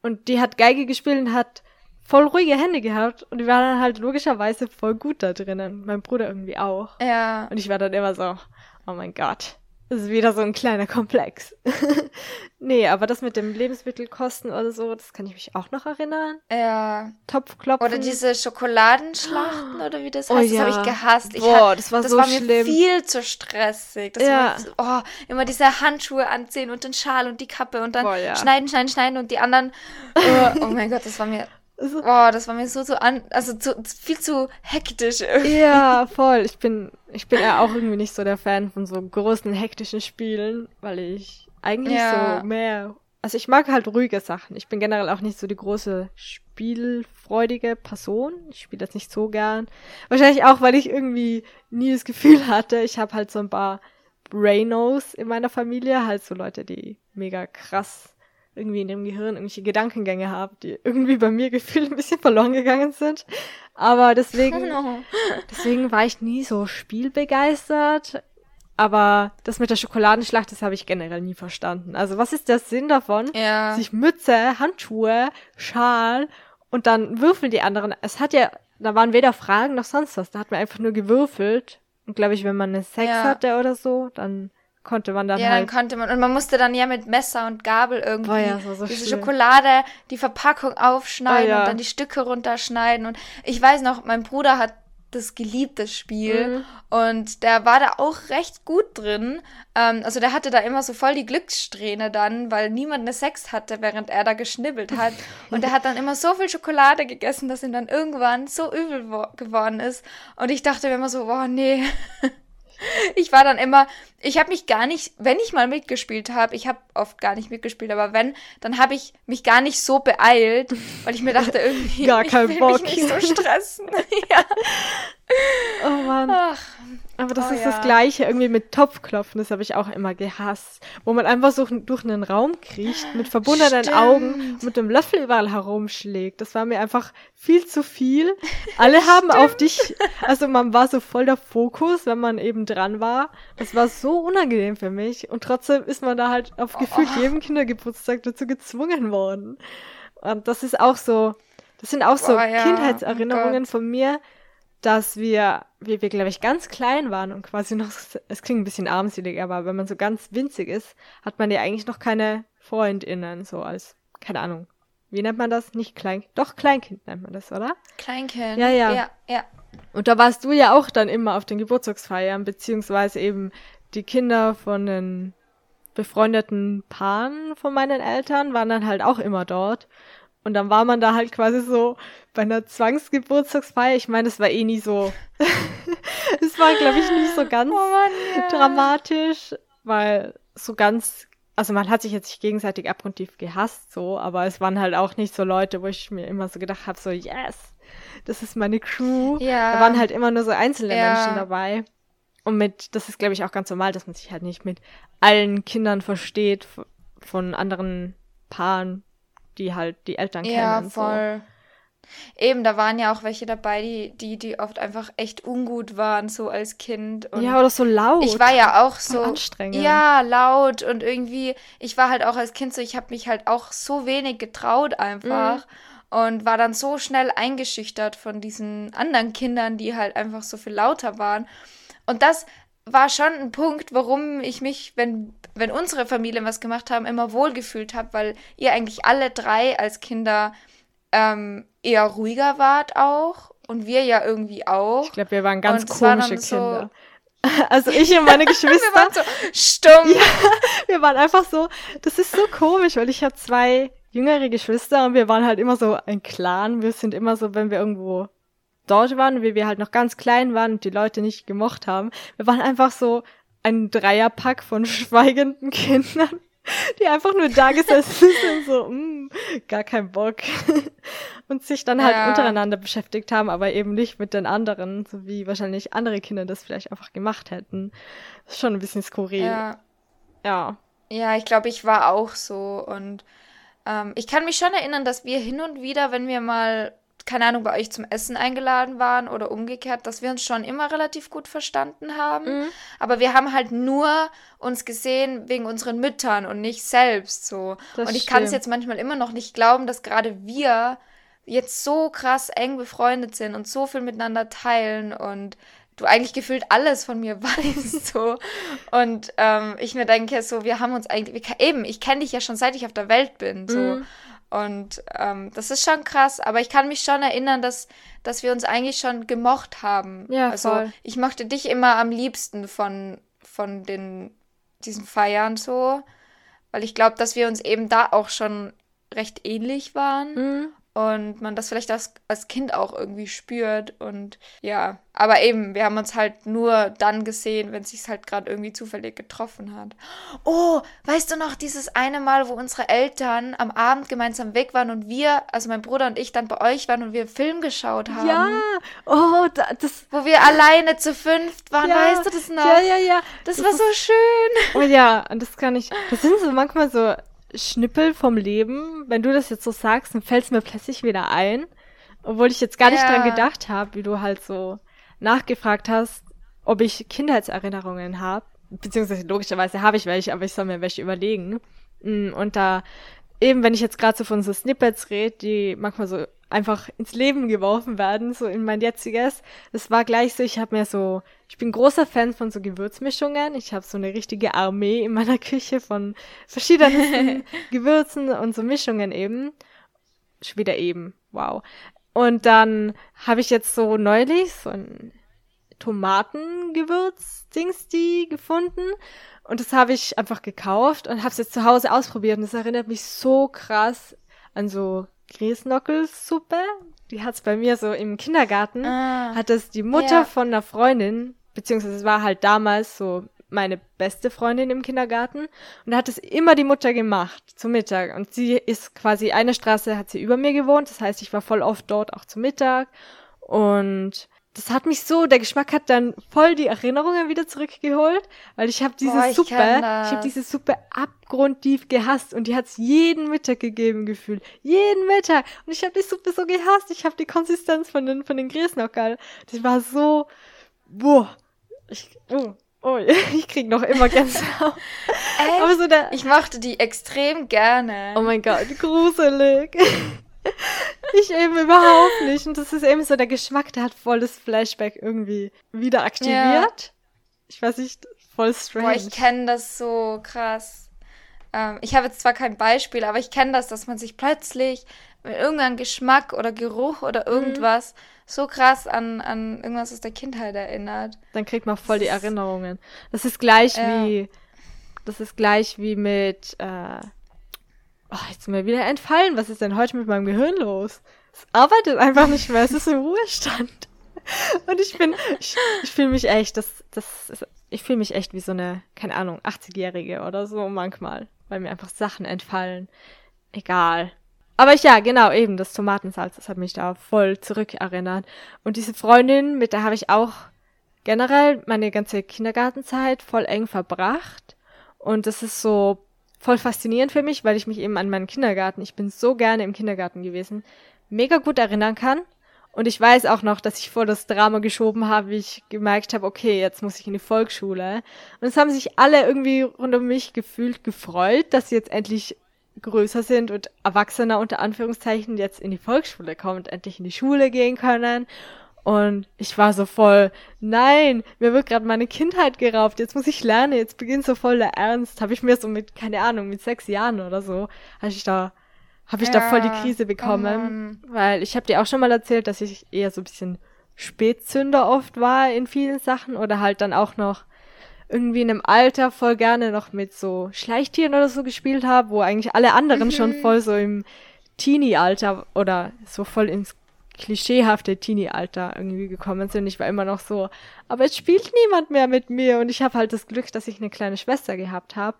Und die hat Geige gespielt und hat voll ruhige Hände gehabt und die war dann halt logischerweise voll gut da drinnen. Mein Bruder irgendwie auch. Ja. Und ich war dann immer so, oh mein Gott, das ist wieder so ein kleiner Komplex. nee, aber das mit dem Lebensmittelkosten oder so, das kann ich mich auch noch erinnern. Ja. Topfklopfen. Oder diese Schokoladenschlachten oder wie das Oh heißt, das habe ja. ich gehasst. Ich Boah, hab- das war das so war mir schlimm. viel zu stressig. Das Ja. war oh, immer diese Handschuhe anziehen und den Schal und die Kappe und dann Boah, ja. schneiden, schneiden, schneiden und die anderen. Oh, oh mein Gott, das war mir. Also- Oh, das war mir so, so an, also zu, viel zu hektisch irgendwie. Ja, voll. Ich bin, ich bin ja auch irgendwie nicht so der Fan von so großen, hektischen Spielen, weil ich eigentlich Ja. so mehr. Also ich mag halt ruhige Sachen. Ich bin generell auch nicht so die große spielfreudige Person. Ich spiele das nicht so gern. Wahrscheinlich auch, weil ich irgendwie nie das Gefühl hatte, ich habe halt so ein paar Brainos in meiner Familie, halt so Leute, die mega krass irgendwie in ihrem Gehirn irgendwelche Gedankengänge haben, die irgendwie bei mir gefühlt ein bisschen verloren gegangen sind. Aber deswegen No. Deswegen war ich nie so spielbegeistert. Aber das mit der Schokoladenschlacht, das habe ich generell nie verstanden. Also was ist der Sinn davon, Ja. sich Mütze, Handschuhe, Schal und dann würfeln die anderen. Es hat ja, da waren weder Fragen noch sonst was. Da hat man einfach nur gewürfelt. Und glaube ich, wenn man eine Sex Ja. hatte oder so, dann konnte man dann Ja, dann halt. konnte man, und man musste dann ja mit Messer und Gabel irgendwie Boah, ja, so diese schlimm. Schokolade, die Verpackung aufschneiden Ah, ja. und dann die Stücke runterschneiden. Und ich weiß noch, mein Bruder hat das geliebt, das Spiel. Mhm. Und der war da auch recht gut drin. Ähm, also der hatte da immer so voll die Glückssträhne dann, weil niemand eine Sex hatte, während er da geschnibbelt hat. Und er hat dann immer so viel Schokolade gegessen, dass ihm dann irgendwann so übel wo- geworden ist. Und ich dachte mir immer so, boah, nee. Ich war dann immer, ich habe mich gar nicht, wenn ich mal mitgespielt habe, ich habe oft gar nicht mitgespielt, aber wenn, dann habe ich mich gar nicht so beeilt, weil ich mir dachte irgendwie, Gar ich kein will Bock. mich nicht so stressen. ja. Oh Mann. Ach, Aber das Oh ist ja. das Gleiche irgendwie mit Topfklopfen, das habe ich auch immer gehasst. Wo man einfach so durch einen Raum kriecht, mit verbundenen Stimmt. Augen und mit dem Löffel überall herumschlägt. Das war mir einfach viel zu viel. Alle haben auf dich, also man war so voll der Fokus, wenn man eben dran war. Das war so unangenehm für mich. Und trotzdem ist man da halt auf gefühlt Oh. jedem Kindergeburtstag dazu gezwungen worden. Und das ist auch so, das sind auch so Boah, ja. Kindheitserinnerungen Oh von mir, dass wir, wie wir, glaube ich, ganz klein waren und quasi noch, es klingt ein bisschen armselig, aber wenn man so ganz winzig ist, hat man ja eigentlich noch keine FreundInnen, so als, keine Ahnung. Wie nennt man das? Nicht Klein, doch Kleinkind nennt man das, oder? Kleinkind. Ja, ja. Ja, ja. Und da warst du ja auch dann immer auf den Geburtstagsfeiern, beziehungsweise eben die Kinder von den befreundeten Paaren von meinen Eltern waren dann halt auch immer dort. Und dann war man da halt quasi so bei einer Zwangsgeburtstagsfeier. Ich meine, es war eh nie so. Es war, glaube ich, nicht so ganz Oh Mann, ja. dramatisch, weil so ganz, also man hat sich jetzt nicht gegenseitig abgrundtief gehasst, so, aber es waren halt auch nicht so Leute, wo ich mir immer so gedacht habe, so, yes, das ist meine Crew. Ja. Da waren halt immer nur so einzelne Ja. Menschen dabei. Und mit, das ist, glaube ich, auch ganz normal, dass man sich halt nicht mit allen Kindern versteht von anderen Paaren, die halt die Eltern Ja, kennen. So. voll. Eben, da waren ja auch welche dabei, die, die, die oft einfach echt ungut waren, so als Kind. Und ja, oder so laut. ich war ja auch so, anstrengend. ja, laut und irgendwie, ich war halt auch als Kind so, ich habe mich halt auch so wenig getraut einfach Mhm. und war dann so schnell eingeschüchtert von diesen anderen Kindern, die halt einfach so viel lauter waren. Und das war schon ein Punkt, warum ich mich, wenn, wenn unsere Familien was gemacht haben, immer wohlgefühlt habe, weil ihr eigentlich alle drei als Kinder ähm, eher ruhiger wart auch und wir ja irgendwie auch. Ich glaube, wir waren ganz Und komische so- Kinder. Also ich und meine wir Geschwister, waren so stumm. wir waren einfach so, das ist so komisch, weil ich habe zwei jüngere Geschwister und wir waren halt immer so ein Clan. Wir sind immer so, wenn wir irgendwo dort waren, wie wir halt noch ganz klein waren und die Leute nicht gemocht haben, wir waren einfach so ein Dreierpack von schweigenden Kindern, die einfach nur da gesessen sind, so, mm, gar kein Bock. Und sich dann halt Ja. untereinander beschäftigt haben, aber eben nicht mit den anderen, so wie wahrscheinlich andere Kinder das vielleicht einfach gemacht hätten. Das ist schon ein bisschen skurril. Ja. ja. Ja, ich glaube, ich war auch so. Und ähm, ich kann mich schon erinnern, dass wir hin und wieder, wenn wir mal, keine Ahnung, bei euch zum Essen eingeladen waren oder umgekehrt, dass wir uns schon immer relativ gut verstanden haben. Mhm. Aber wir haben halt nur uns gesehen wegen unseren Müttern und nicht selbst so. Das und ich kann es jetzt manchmal immer noch nicht glauben, dass gerade wir jetzt so krass eng befreundet sind und so viel miteinander teilen und du eigentlich gefühlt alles von mir weißt so und ähm, ich mir denke so wir haben uns eigentlich wir, eben ich kenne dich ja schon seit ich auf der Welt bin so Mhm. Und ähm, das ist schon krass aber ich kann mich schon erinnern dass dass wir uns eigentlich schon gemocht haben Ja, also voll. ich mochte dich immer am liebsten von von den diesen Feiern so weil ich glaube dass wir uns eben da auch schon recht ähnlich waren Mhm. Und man das vielleicht als, als Kind auch irgendwie spürt und ja, aber eben, wir haben uns halt nur dann gesehen, wenn es sich halt gerade irgendwie zufällig getroffen hat. Oh, weißt du noch dieses eine Mal, wo unsere Eltern am Abend gemeinsam weg waren und wir, also mein Bruder und ich dann bei euch waren und wir einen Film geschaut haben? Ja, oh, da, das, Wo wir alleine zu fünft waren, ja, weißt du das noch? Ja, ja, ja. Das, das war so schön. Oh ja, und das kann ich, das sind so manchmal so Schnippel vom Leben. Wenn du das jetzt so sagst, dann fällt es mir plötzlich wieder ein. Obwohl ich jetzt gar nicht Ja. dran gedacht habe, wie du halt so nachgefragt hast, ob ich Kindheitserinnerungen habe. Beziehungsweise logischerweise habe ich welche, aber ich soll mir welche überlegen. Mm, Und da, eben wenn ich jetzt gerade so von so Snippets rede, die manchmal so einfach ins Leben geworfen werden, so in mein jetziges, das war gleich so, ich habe mir so, ich bin großer Fan von so Gewürzmischungen. Ich habe so eine richtige Armee in meiner Küche von verschiedensten Gewürzen und so Mischungen eben. Schon wieder eben, wow. Und dann habe ich jetzt so neulich so ein Tomatengewürz-Dings die gefunden. Und das habe ich einfach gekauft und habe es jetzt zu Hause ausprobiert. Und das erinnert mich so krass an so Grießnockelsuppe. Die hat's bei mir so im Kindergarten. Ah. Hat das die Mutter Ja. von einer Freundin, beziehungsweise es war halt damals so meine beste Freundin im Kindergarten. Und da hat es immer die Mutter gemacht zum Mittag. Und sie ist quasi eine Straße, hat sie über mir gewohnt. Das heißt, ich war voll oft dort auch zum Mittag. Und das hat mich so, der Geschmack hat dann voll die Erinnerungen wieder zurückgeholt, weil ich habe diese Boah, ich Suppe, ich das. habe diese Suppe abgrundtief gehasst und die hat's jeden Mittag gegeben gefühlt, jeden Mittag. Und ich habe die Suppe so gehasst, ich habe die Konsistenz von den von den Grießnockerl, die war so, boah, ich, oh, oh, ich krieg noch immer Gänsehaut, aber so der, Ich mochte die extrem gerne. Oh mein Gott, gruselig. ich eben überhaupt nicht. Und das ist eben so der Geschmack, der hat voll das Flashback irgendwie wieder aktiviert. Ich weiß nicht, voll strange. Boah, ich kenne das so krass. Ähm, ich habe jetzt zwar kein Beispiel, aber ich kenne das, dass man sich plötzlich mit irgendeinem Geschmack oder Geruch Mhm. oder irgendwas so krass an, an irgendwas aus der Kindheit erinnert. Dann kriegt man voll die Erinnerungen. Das ist gleich Ja. wie, das ist gleich wie mit, äh, oh, jetzt ist mir wieder entfallen. Was ist denn heute mit meinem Gehirn los? Es arbeitet einfach nicht mehr. Es ist im Ruhestand. Und ich bin, ich, ich fühle mich echt, das, das ist, ich fühle mich echt wie so eine, keine Ahnung, 80-Jährige oder so manchmal, weil mir einfach Sachen entfallen. Egal. Aber ich, ja, genau, eben, das Tomatensalz, das hat mich da voll zurückerinnert. Und diese Freundin, mit der habe ich auch generell meine ganze Kindergartenzeit voll eng verbracht. Und das ist so voll faszinierend für mich, weil ich mich eben an meinen Kindergarten, ich bin so gerne im Kindergarten gewesen, mega gut erinnern kann. Und ich weiß auch noch, dass ich vor das Drama geschoben habe, wie ich gemerkt habe, okay, jetzt muss ich in die Volksschule. Und es haben sich alle irgendwie rund um mich gefühlt gefreut, dass sie jetzt endlich größer sind und erwachsener unter Anführungszeichen jetzt in die Volksschule kommen und endlich in die Schule gehen können. Und ich war so voll, nein, mir wird gerade meine Kindheit geraubt, jetzt muss ich lernen, jetzt beginnt so voll der Ernst. Habe ich mir so mit, keine Ahnung, mit sechs Jahren oder so, habe ich da, habe ich ja, da voll die Krise bekommen. Oh weil ich habe dir auch schon mal erzählt, dass ich eher so ein bisschen Spätzünder oft war in vielen Sachen oder halt dann auch noch irgendwie in einem Alter voll gerne noch mit so Schleichtieren oder so gespielt habe, wo eigentlich alle anderen mhm. schon voll so im Teenie-Alter oder so voll ins klischeehafte Teenie-Alter irgendwie gekommen sind. Ich war immer noch so, aber es spielt niemand mehr mit mir und ich habe halt das Glück, dass ich eine kleine Schwester gehabt habe,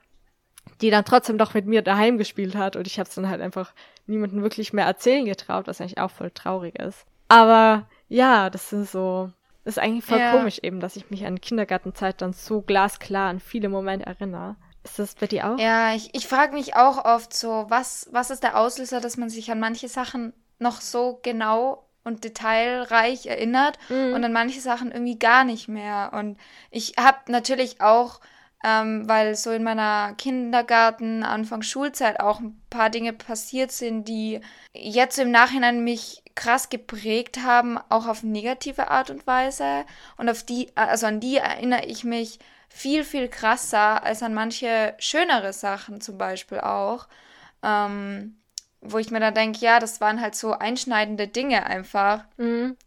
die dann trotzdem doch mit mir daheim gespielt hat und ich habe es dann halt einfach niemandem wirklich mehr erzählen getraut, was eigentlich auch voll traurig ist. Aber ja, das ist so, das ist eigentlich voll ja. komisch eben, dass ich mich an Kindergartenzeit dann so glasklar an viele Momente erinnere. Ist das bei dir auch? Ja, ich, ich frage mich auch oft so, was, was ist der Auslöser, dass man sich an manche Sachen noch so genau und detailreich erinnert mhm. und an manche Sachen irgendwie gar nicht mehr. Und ich habe natürlich auch, ähm, weil so in meiner Kindergarten, Anfang Schulzeit auch ein paar Dinge passiert sind, die jetzt im Nachhinein mich krass geprägt haben, auch auf negative Art und Weise. Und auf die, also an die erinnere ich mich viel, viel krasser als an manche schönere Sachen zum Beispiel auch. Ähm, wo ich mir dann denke, ja, das waren halt so einschneidende Dinge einfach, mhm.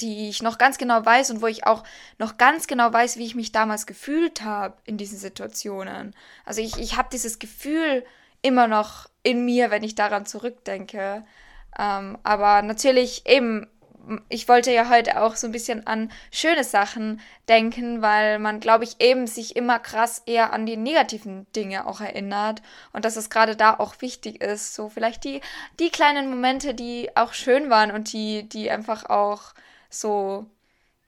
die ich noch ganz genau weiß und wo ich auch noch ganz genau weiß, wie ich mich damals gefühlt habe in diesen Situationen. Also ich, ich habe dieses Gefühl immer noch in mir, wenn ich daran zurückdenke. Ähm, aber natürlich eben ich wollte ja heute auch so ein bisschen an schöne Sachen denken, weil man, glaube ich, eben sich immer krass eher an die negativen Dinge auch erinnert und dass es gerade da auch wichtig ist, so vielleicht die, die kleinen Momente, die auch schön waren und die, die einfach auch so,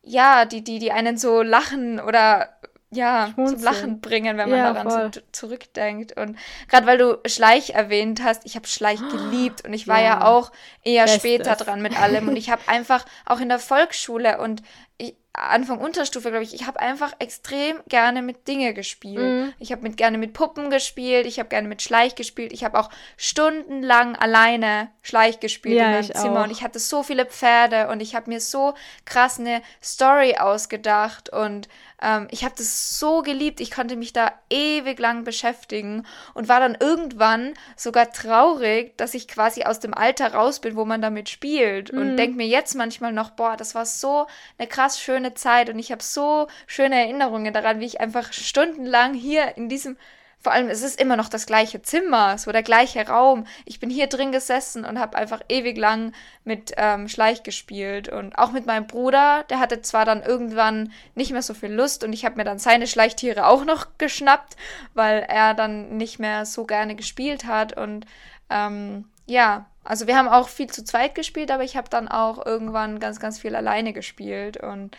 ja, die, die, die einen so lachen oder ja, Schmunzeln. zum Lachen bringen, wenn man ja, daran so zurückdenkt. Und gerade weil du Schleich erwähnt hast, ich habe Schleich geliebt und ich war ja, ja auch eher Bestes. später dran mit allem. Und ich habe einfach auch in der Volksschule und ich, Anfang Unterstufe, glaube ich, ich habe einfach extrem gerne mit Dinge gespielt. Mhm. Ich habe mit gerne mit Puppen gespielt, ich habe gerne mit Schleich gespielt, ich habe auch stundenlang alleine Schleich gespielt ja, in meinem Zimmer auch. und ich hatte so viele Pferde und ich habe mir so krass eine Story ausgedacht und ähm, ich habe das so geliebt, ich konnte mich da ewig lang beschäftigen und war dann irgendwann sogar traurig, dass ich quasi aus dem Alter raus bin, wo man damit spielt. Mhm. Und denke mir jetzt manchmal noch, boah, das war so eine krass schöne Zeit und ich habe so schöne Erinnerungen daran, wie ich einfach stundenlang hier in diesem vor allem, es ist immer noch das gleiche Zimmer, so der gleiche Raum. Ich bin hier drin gesessen und habe einfach ewig lang mit ähm, Schleich gespielt. Und auch mit meinem Bruder, der hatte zwar dann irgendwann nicht mehr so viel Lust und ich habe mir dann seine Schleichtiere auch noch geschnappt, weil er dann nicht mehr so gerne gespielt hat. Und ähm, ja, also wir haben auch viel zu zweit gespielt, aber ich habe dann auch irgendwann ganz, ganz viel alleine gespielt. Und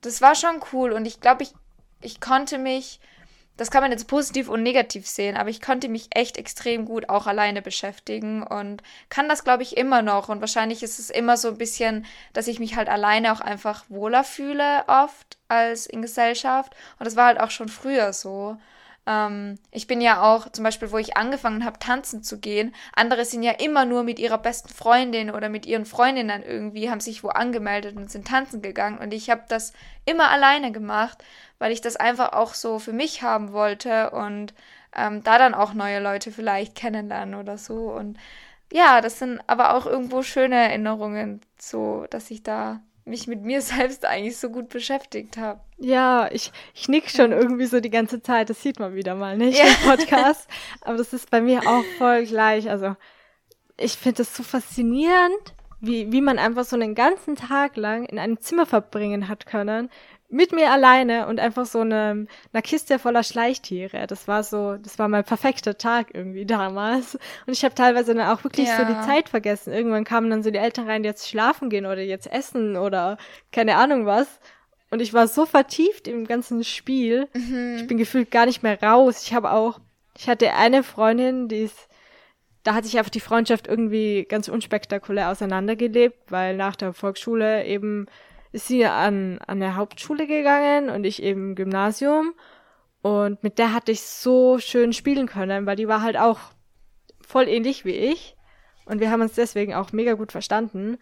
das war schon cool. Und ich glaube, ich, ich konnte mich das kann man jetzt positiv und negativ sehen, aber ich konnte mich echt extrem gut auch alleine beschäftigen und kann das, glaube ich, immer noch. Und wahrscheinlich ist es immer so ein bisschen, dass ich mich halt alleine auch einfach wohler fühle oft als in Gesellschaft. Und das war halt auch schon früher so. Ähm, ich bin ja auch, zum Beispiel, wo ich angefangen habe, tanzen zu gehen, andere sind ja immer nur mit ihrer besten Freundin oder mit ihren Freundinnen irgendwie, haben sich wo angemeldet und sind tanzen gegangen. Und ich habe das immer alleine gemacht, weil ich das einfach auch so für mich haben wollte und ähm, da dann auch neue Leute vielleicht kennenlernen oder so. Und ja, das sind aber auch irgendwo schöne Erinnerungen, so dass ich da mich mit mir selbst eigentlich so gut beschäftigt habe. Ja, ich, ich nick schon irgendwie so die ganze Zeit. Das sieht man wieder mal nicht ja. im Podcast. Aber das ist bei mir auch voll gleich. Also ich finde es so faszinierend, wie, wie man einfach so einen ganzen Tag lang in einem Zimmer verbringen hat können, mit mir alleine und einfach so eine, eine Kiste voller Schleichtiere. Das war so, das war mein perfekter Tag irgendwie damals. Und ich habe teilweise dann auch wirklich ja. so die Zeit vergessen. Irgendwann kamen dann so die Eltern rein, die jetzt schlafen gehen oder jetzt essen oder keine Ahnung was. Und ich war so vertieft im ganzen Spiel. Mhm. Ich bin gefühlt gar nicht mehr raus. Ich habe auch, ich hatte eine Freundin, die ist da hat sich einfach die Freundschaft irgendwie ganz unspektakulär auseinandergelebt, weil nach der Volksschule eben ist sie an, an der Hauptschule gegangen und ich eben Gymnasium. Und mit der hatte ich so schön spielen können, weil die war halt auch voll ähnlich wie ich. Und wir haben uns deswegen auch mega gut verstanden.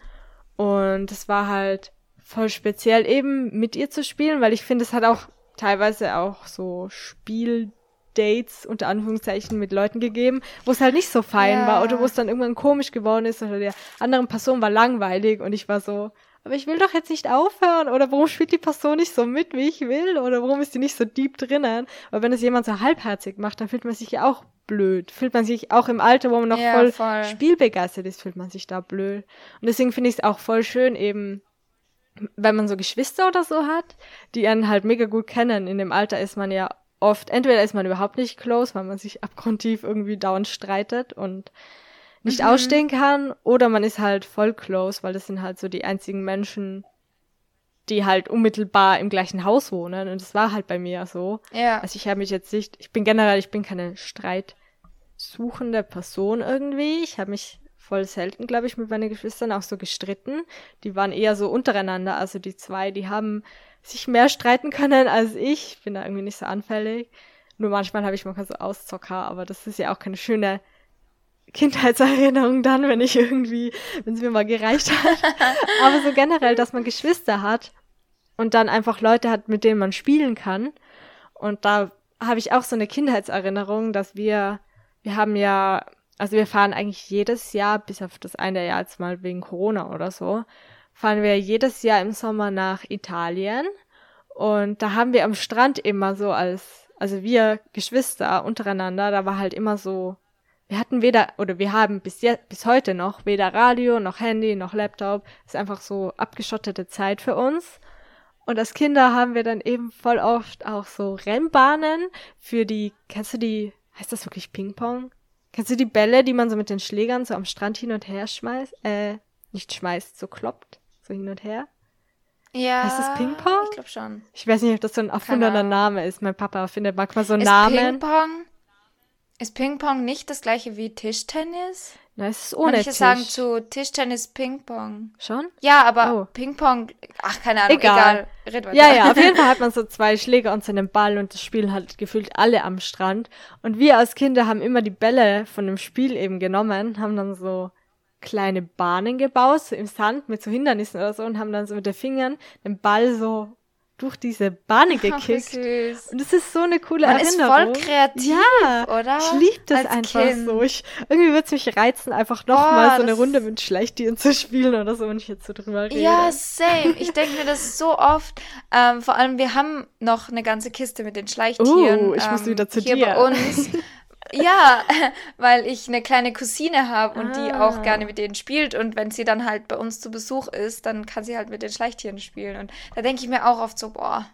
Und es war halt voll speziell eben mit ihr zu spielen, weil ich finde, es hat auch teilweise auch so Spieldates unter Anführungszeichen mit Leuten gegeben, wo es halt nicht so fein Ja. war oder wo es dann irgendwann komisch geworden ist oder der anderen Person war langweilig und ich war so, aber ich will doch jetzt nicht aufhören oder warum spielt die Person nicht so mit, wie ich will oder warum ist die nicht so deep drinnen? Aber wenn es jemand so halbherzig macht, dann fühlt man sich ja auch blöd. Fühlt man sich auch im Alter, wo man noch Ja, voll, voll. spielbegeistert ist, fühlt man sich da blöd. Und deswegen finde ich es auch voll schön eben, wenn man so Geschwister oder so hat, die einen halt mega gut kennen. In dem Alter ist man ja oft, entweder ist man überhaupt nicht close, weil man sich abgrundtief irgendwie dauernd streitet und nicht ausstehen kann, oder man ist halt voll close, weil das sind halt so die einzigen Menschen, die halt unmittelbar im gleichen Haus wohnen. Und das war halt bei mir so. Ja. Also ich habe mich jetzt nicht, ich bin generell, ich bin keine streitsuchende Person irgendwie. Ich habe mich voll selten, glaube ich, mit meinen Geschwistern auch so gestritten. Die waren eher so untereinander, also die zwei, die haben sich mehr streiten können als ich. Ich bin da irgendwie nicht so anfällig. Nur manchmal habe ich manchmal so Auszocker, aber das ist ja auch keine schöne Kindheitserinnerung dann, wenn ich irgendwie, wenn es mir mal gereicht hat. aber so generell, dass man Geschwister hat und dann einfach Leute hat, mit denen man spielen kann. Und da habe ich auch so eine Kindheitserinnerung, dass wir, wir haben ja, also wir fahren eigentlich jedes Jahr, bis auf das eine Jahr jetzt mal wegen Corona oder so, fahren wir jedes Jahr im Sommer nach Italien. Und da haben wir am Strand immer so als, also wir Geschwister untereinander, da war halt immer so, wir hatten weder, oder wir haben bis jetzt, bis heute noch weder Radio, noch Handy, noch Laptop. ist einfach so abgeschottete Zeit für uns. Und als Kinder haben wir dann eben voll oft auch so Rennbahnen für die, kennst du die, heißt das wirklich Ping-Pong? Kennst du die Bälle, die man so mit den Schlägern so am Strand hin und her schmeißt, äh, nicht schmeißt, so kloppt, so hin und her? ja. Heißt das Ping-Pong? Ich glaube schon. Ich weiß nicht, ob das so ein erfundener. Name ist. Mein Papa findet manchmal so Ist Namen. Ping-Pong ist Ping-Pong nicht das gleiche wie Tischtennis? Nein, es ist ohne Manche Tisch. sagen zu Tischtennis Ping-Pong. Schon? Ja, aber Oh. Ping-Pong, ach, keine Ahnung, Egal. egal. Ja, ja, auf jeden Fall hat man so zwei Schläger und so einen Ball und das spielen halt gefühlt alle am Strand. Und wir als Kinder haben immer die Bälle von dem Spiel eben genommen, haben dann so kleine Bahnen gebaut, so im Sand mit so Hindernissen oder so und haben dann so mit den Fingern den Ball so durch diese wie gekickt. süß. Und es ist so eine coole Man ist Erinnerung. voll kreativ, ja, oder? Ich liebe das Als einfach Kind. so. Ich, irgendwie würde es mich reizen, einfach noch Boah, mal so eine Runde mit Schleichtieren zu spielen oder so, wenn ich jetzt so drüber rede. Ja, same. Ich denke mir das so oft. Ähm, vor allem, wir haben noch eine ganze Kiste mit den Schleichtieren. Uh, ich muss ähm, wieder zu hier dir. bei uns. Ja, weil ich eine kleine Cousine habe und die Ah. auch gerne mit denen spielt. Und wenn sie dann halt bei uns zu Besuch ist, dann kann sie halt mit den Schleichtieren spielen. Und da denke ich mir auch oft so, boah,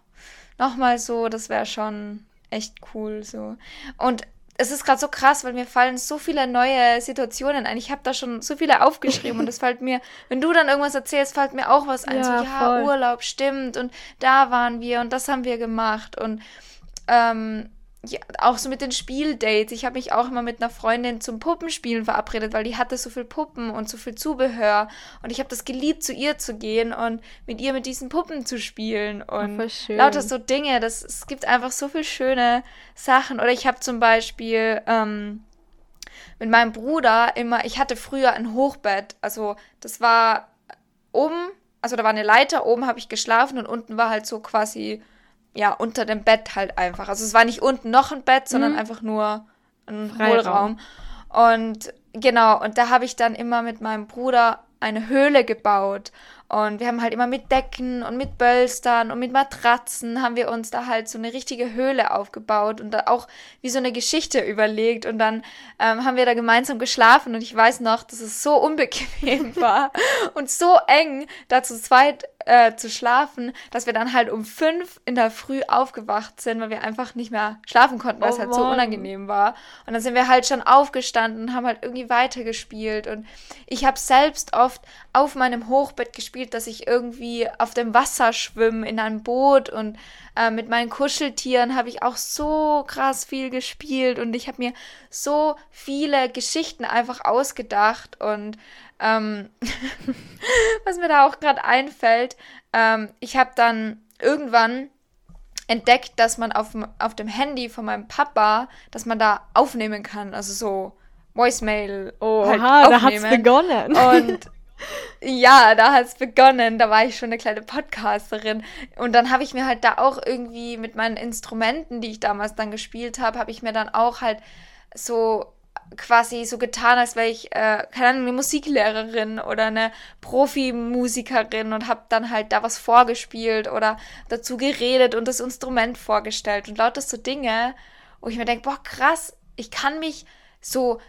nochmal so, das wäre schon echt cool so. Und es ist gerade so krass, weil mir fallen so viele neue Situationen ein. Ich habe da schon so viele aufgeschrieben und es fällt mir, wenn du dann irgendwas erzählst, fällt mir auch was ein. Ja, so, ja, voll. Urlaub, stimmt. Und da waren wir und das haben wir gemacht. Und ähm, ja, auch so mit den Spieldates. Ich habe mich auch immer mit einer Freundin zum Puppenspielen verabredet, weil die hatte so viel Puppen und so viel Zubehör. Und ich habe das geliebt, zu ihr zu gehen und mit ihr mit diesen Puppen zu spielen. Und schön. lauter so Dinge. Das, es gibt einfach so viel schöne Sachen. Oder ich habe zum Beispiel ähm, mit meinem Bruder immer, ich hatte früher ein Hochbett. Also das war oben, also da war eine Leiter, oben habe ich geschlafen und unten war halt so quasi, ja, unter dem Bett halt einfach. Also es war nicht unten noch ein Bett, sondern Mhm. einfach nur ein Freiraum. Hohlraum. Und genau, und da habe ich dann immer mit meinem Bruder eine Höhle gebaut. Und wir haben halt immer mit Decken und mit Bölstern und mit Matratzen haben wir uns da halt so eine richtige Höhle aufgebaut und da auch wie so eine Geschichte überlegt. Und dann ähm, haben wir da gemeinsam geschlafen und ich weiß noch, dass es so unbequem war und so eng, da zu zweit äh, zu schlafen, dass wir dann halt um fünf in der Früh aufgewacht sind, weil wir einfach nicht mehr schlafen konnten, weil Oh es halt so Mann. unangenehm war. Und dann sind wir halt schon aufgestanden und haben halt irgendwie weitergespielt. Und ich habe selbst oft auf meinem Hochbett gespielt, dass ich irgendwie auf dem Wasser schwimme in einem Boot und äh, mit meinen Kuscheltieren habe ich auch so krass viel gespielt und ich habe mir so viele Geschichten einfach ausgedacht und ähm, was mir da auch gerade einfällt, ähm, ich habe dann irgendwann entdeckt, dass man auf, dem- auf dem Handy von meinem Papa, dass man da aufnehmen kann, also so Voicemail Oha, halt da hat's aufnehmen. begonnen. Und ja, da hat es begonnen. Da war ich schon eine kleine Podcasterin. Und dann habe ich mir halt da auch irgendwie mit meinen Instrumenten, die ich damals dann gespielt habe, habe ich mir dann auch halt so quasi so getan, als wäre ich, äh, keine Ahnung, eine Musiklehrerin oder eine Profimusikerin und habe dann halt da was vorgespielt oder dazu geredet und das Instrument vorgestellt und lauter so Dinge, wo ich mir denke, boah, krass, ich kann mich so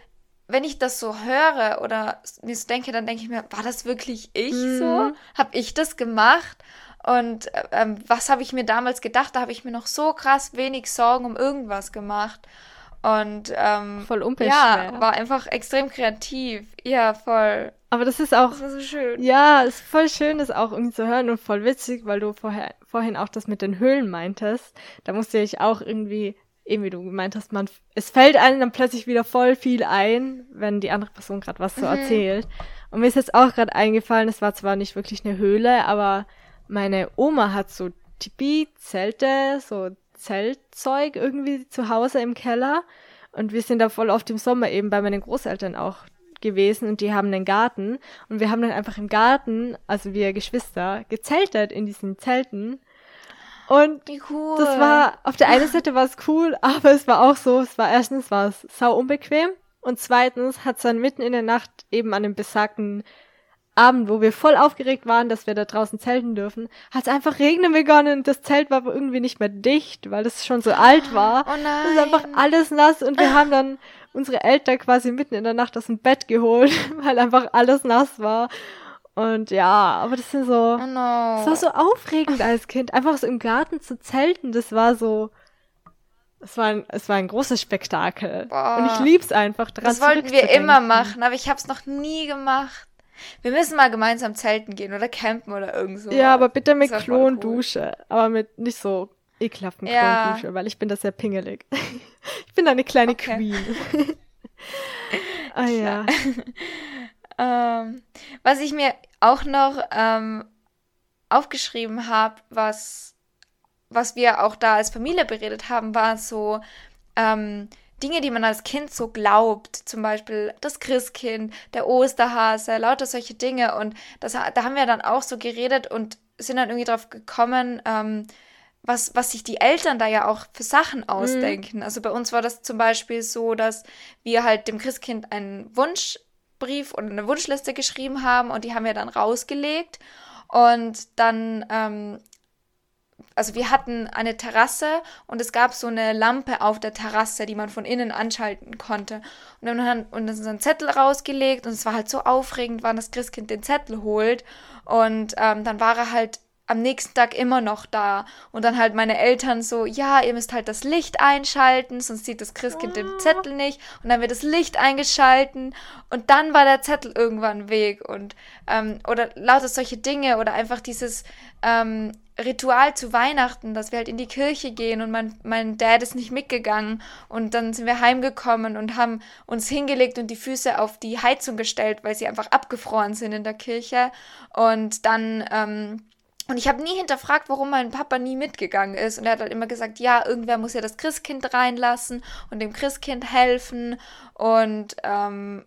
wenn ich das so höre oder mir so denke, dann denke ich mir, war das wirklich ich so? Mhm. Habe ich das gemacht? Und äh, ähm, was habe ich mir damals gedacht? Da habe ich mir noch so krass wenig Sorgen um irgendwas gemacht. Und ähm, Voll ja, unbeschwert. war einfach extrem kreativ. Ja, voll. Aber das ist auch Das war so schön. Ja, ist voll schön, das auch irgendwie zu hören und voll witzig, weil du vorher, vorhin auch das mit den Höhlen meintest. Da musste ich auch irgendwie, eben wie du gemeint hast, man, es fällt einem dann plötzlich wieder voll viel ein, wenn die andere Person gerade was so Mhm. erzählt. Und mir ist jetzt auch gerade eingefallen, es war zwar nicht wirklich eine Höhle, aber meine Oma hat so Tipi-Zelte, so Zeltzeug irgendwie zu Hause im Keller. Und wir sind da voll oft im Sommer eben bei meinen Großeltern auch gewesen und die haben einen Garten und wir haben dann einfach im Garten, also wir Geschwister, gezeltet in diesen Zelten. Und cool. das war, auf der einen Seite war es cool, aber es war auch so, es war erstens war es sau unbequem und zweitens hat es dann mitten in der Nacht eben an dem besagten Abend, wo wir voll aufgeregt waren, dass wir da draußen zelten dürfen, hat es einfach regnen begonnen und das Zelt war irgendwie nicht mehr dicht, weil es schon so alt war. Oh nein. Es ist einfach alles nass und wir haben dann unsere Eltern quasi mitten in der Nacht aus dem Bett geholt, weil einfach alles nass war. Und ja, aber das sind so, Oh no. das war so aufregend als Kind, einfach so im Garten zu zelten, das war so, es war ein, es war ein großes Spektakel. Boah. Und ich lieb's einfach, dran Das wollten wir immer machen, aber ich habe es noch nie gemacht. Wir müssen mal gemeinsam zelten gehen oder campen oder irgend so. Ja, aber bitte mit Das voll cool. Klondusche, aber mit nicht so ekelhaften Ja. Klondusche, weil ich bin da sehr pingelig. ich bin eine kleine Okay. Queen. ah ja. Ähm, was ich mir auch noch ähm, aufgeschrieben habe, was, was wir auch da als Familie beredet haben, war so ähm, Dinge, die man als Kind so glaubt. Zum Beispiel das Christkind, der Osterhase, lauter solche Dinge. Und das, da haben wir dann auch so geredet und sind dann irgendwie drauf gekommen, ähm, was, was sich die Eltern da ja auch für Sachen ausdenken. Also bei uns war das zum Beispiel so, dass wir halt dem Christkind einen Wunschbrief oder eine Wunschliste geschrieben haben und die haben wir dann rausgelegt. Und dann, ähm, also wir hatten eine Terrasse und es gab so eine Lampe auf der Terrasse, die man von innen anschalten konnte. Und dann haben und dann ist ein Zettel rausgelegt und es war halt so aufregend, wann das Christkind den Zettel holt. Und ähm, dann war er halt am nächsten Tag immer noch da. Und dann halt meine Eltern so, ja, ihr müsst halt das Licht einschalten, sonst sieht das Christkind den Zettel nicht. Und dann wird das Licht eingeschalten und dann war der Zettel irgendwann weg. Und ähm, oder lauter solche Dinge oder einfach dieses ähm, Ritual zu Weihnachten, dass wir halt in die Kirche gehen und mein, mein Dad ist nicht mitgegangen und dann sind wir heimgekommen und haben uns hingelegt und die Füße auf die Heizung gestellt, weil sie einfach abgefroren sind in der Kirche und dann ähm, und ich habe nie hinterfragt, warum mein Papa nie mitgegangen ist. Und er hat halt immer gesagt, ja, irgendwer muss ja das Christkind reinlassen und dem Christkind helfen. Und ähm,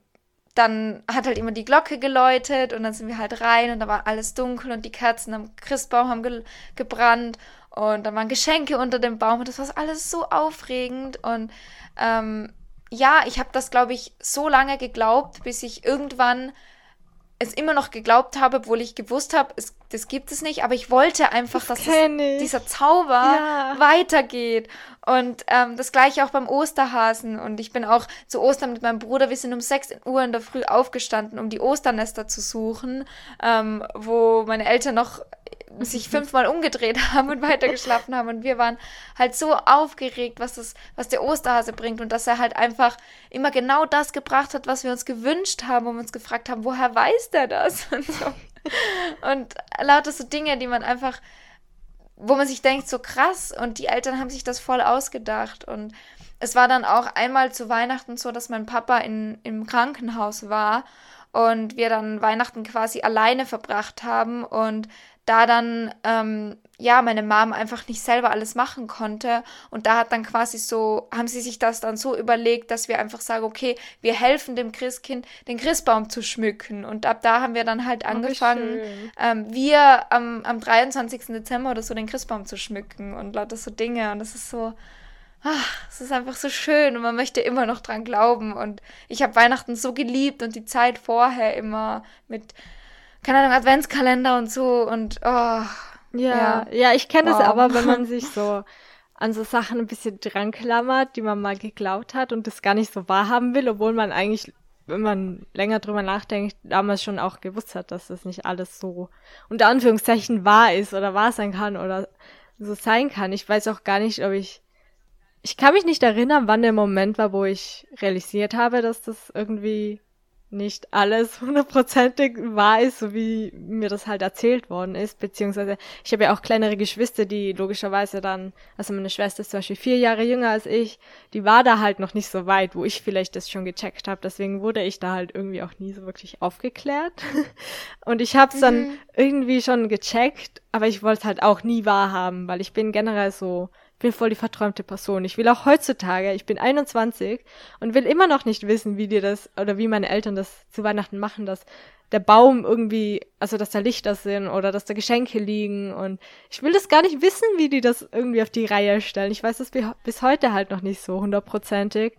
dann hat halt immer die Glocke geläutet und dann sind wir halt rein und da war alles dunkel und die Kerzen am Christbaum haben ge gebrannt und da waren Geschenke unter dem Baum und das war alles so aufregend und ähm, ja, ich habe das, glaube ich, so lange geglaubt, bis ich irgendwann es immer noch geglaubt habe, obwohl ich gewusst habe, es, das gibt es nicht, aber ich wollte einfach, dass es, dieser Zauber Ja. weitergeht. Und ähm, das gleiche auch beim Osterhasen. Und ich bin auch zu Ostern mit meinem Bruder, wir sind um 6 Uhr in der Früh aufgestanden, um die Osternester zu suchen, ähm, wo meine Eltern noch sich fünfmal umgedreht haben und weitergeschlafen haben. Und wir waren halt so aufgeregt, was, das, was der Osterhase bringt und dass er halt einfach immer genau das gebracht hat, was wir uns gewünscht haben und uns gefragt haben, woher weiß der das? Und, so. und lauter so Dinge, die man einfach, wo man sich denkt, so krass. Und die Eltern haben sich das voll ausgedacht. Und es war dann auch einmal zu Weihnachten so, dass mein Papa in, im Krankenhaus war und wir dann Weihnachten quasi alleine verbracht haben und da dann, ähm, ja, meine Mom einfach nicht selber alles machen konnte. Und da hat dann quasi so, haben sie sich das dann so überlegt, dass wir einfach sagen, okay, wir helfen dem Christkind, den Christbaum zu schmücken. Und ab da haben wir dann halt Oh, angefangen, schön. ähm, wir am, am 23. Dezember oder so den Christbaum zu schmücken und lauter so Dinge. Und das ist so, ach, es ist einfach so schön und man möchte immer noch dran glauben. Und ich habe Weihnachten so geliebt und die Zeit vorher immer mit, keine Ahnung, Adventskalender und so und oh, Ja, Ja. ja, ich kenne es Wow. aber, wenn man sich so an so Sachen ein bisschen dran klammert, die man mal geglaubt hat und das gar nicht so wahrhaben will, obwohl man eigentlich, wenn man länger drüber nachdenkt, damals schon auch gewusst hat, dass das nicht alles so unter Anführungszeichen wahr ist oder wahr sein kann oder so sein kann. Ich weiß auch gar nicht, ob ich ich kann mich nicht erinnern, wann der Moment war, wo ich realisiert habe, dass das irgendwie nicht alles hundertprozentig wahr ist, so wie mir das halt erzählt worden ist. Beziehungsweise ich habe ja auch kleinere Geschwister, die logischerweise dann, also meine Schwester ist zum Beispiel vier Jahre jünger als ich, die war da halt noch nicht so weit, wo ich vielleicht das schon gecheckt habe. Deswegen wurde ich da halt irgendwie auch nie so wirklich aufgeklärt. Und ich habe es dann irgendwie schon gecheckt, aber ich wollte es halt auch nie wahrhaben, weil ich bin generell so bin voll die verträumte Person. Ich will auch heutzutage, ich bin 21 und will immer noch nicht wissen, wie dir das oder wie meine Eltern das zu Weihnachten machen, dass der Baum irgendwie, also dass da Lichter sind oder dass da Geschenke liegen und ich will das gar nicht wissen, wie die das irgendwie auf die Reihe stellen. Ich weiß das bi- bis heute halt noch nicht so hundertprozentig.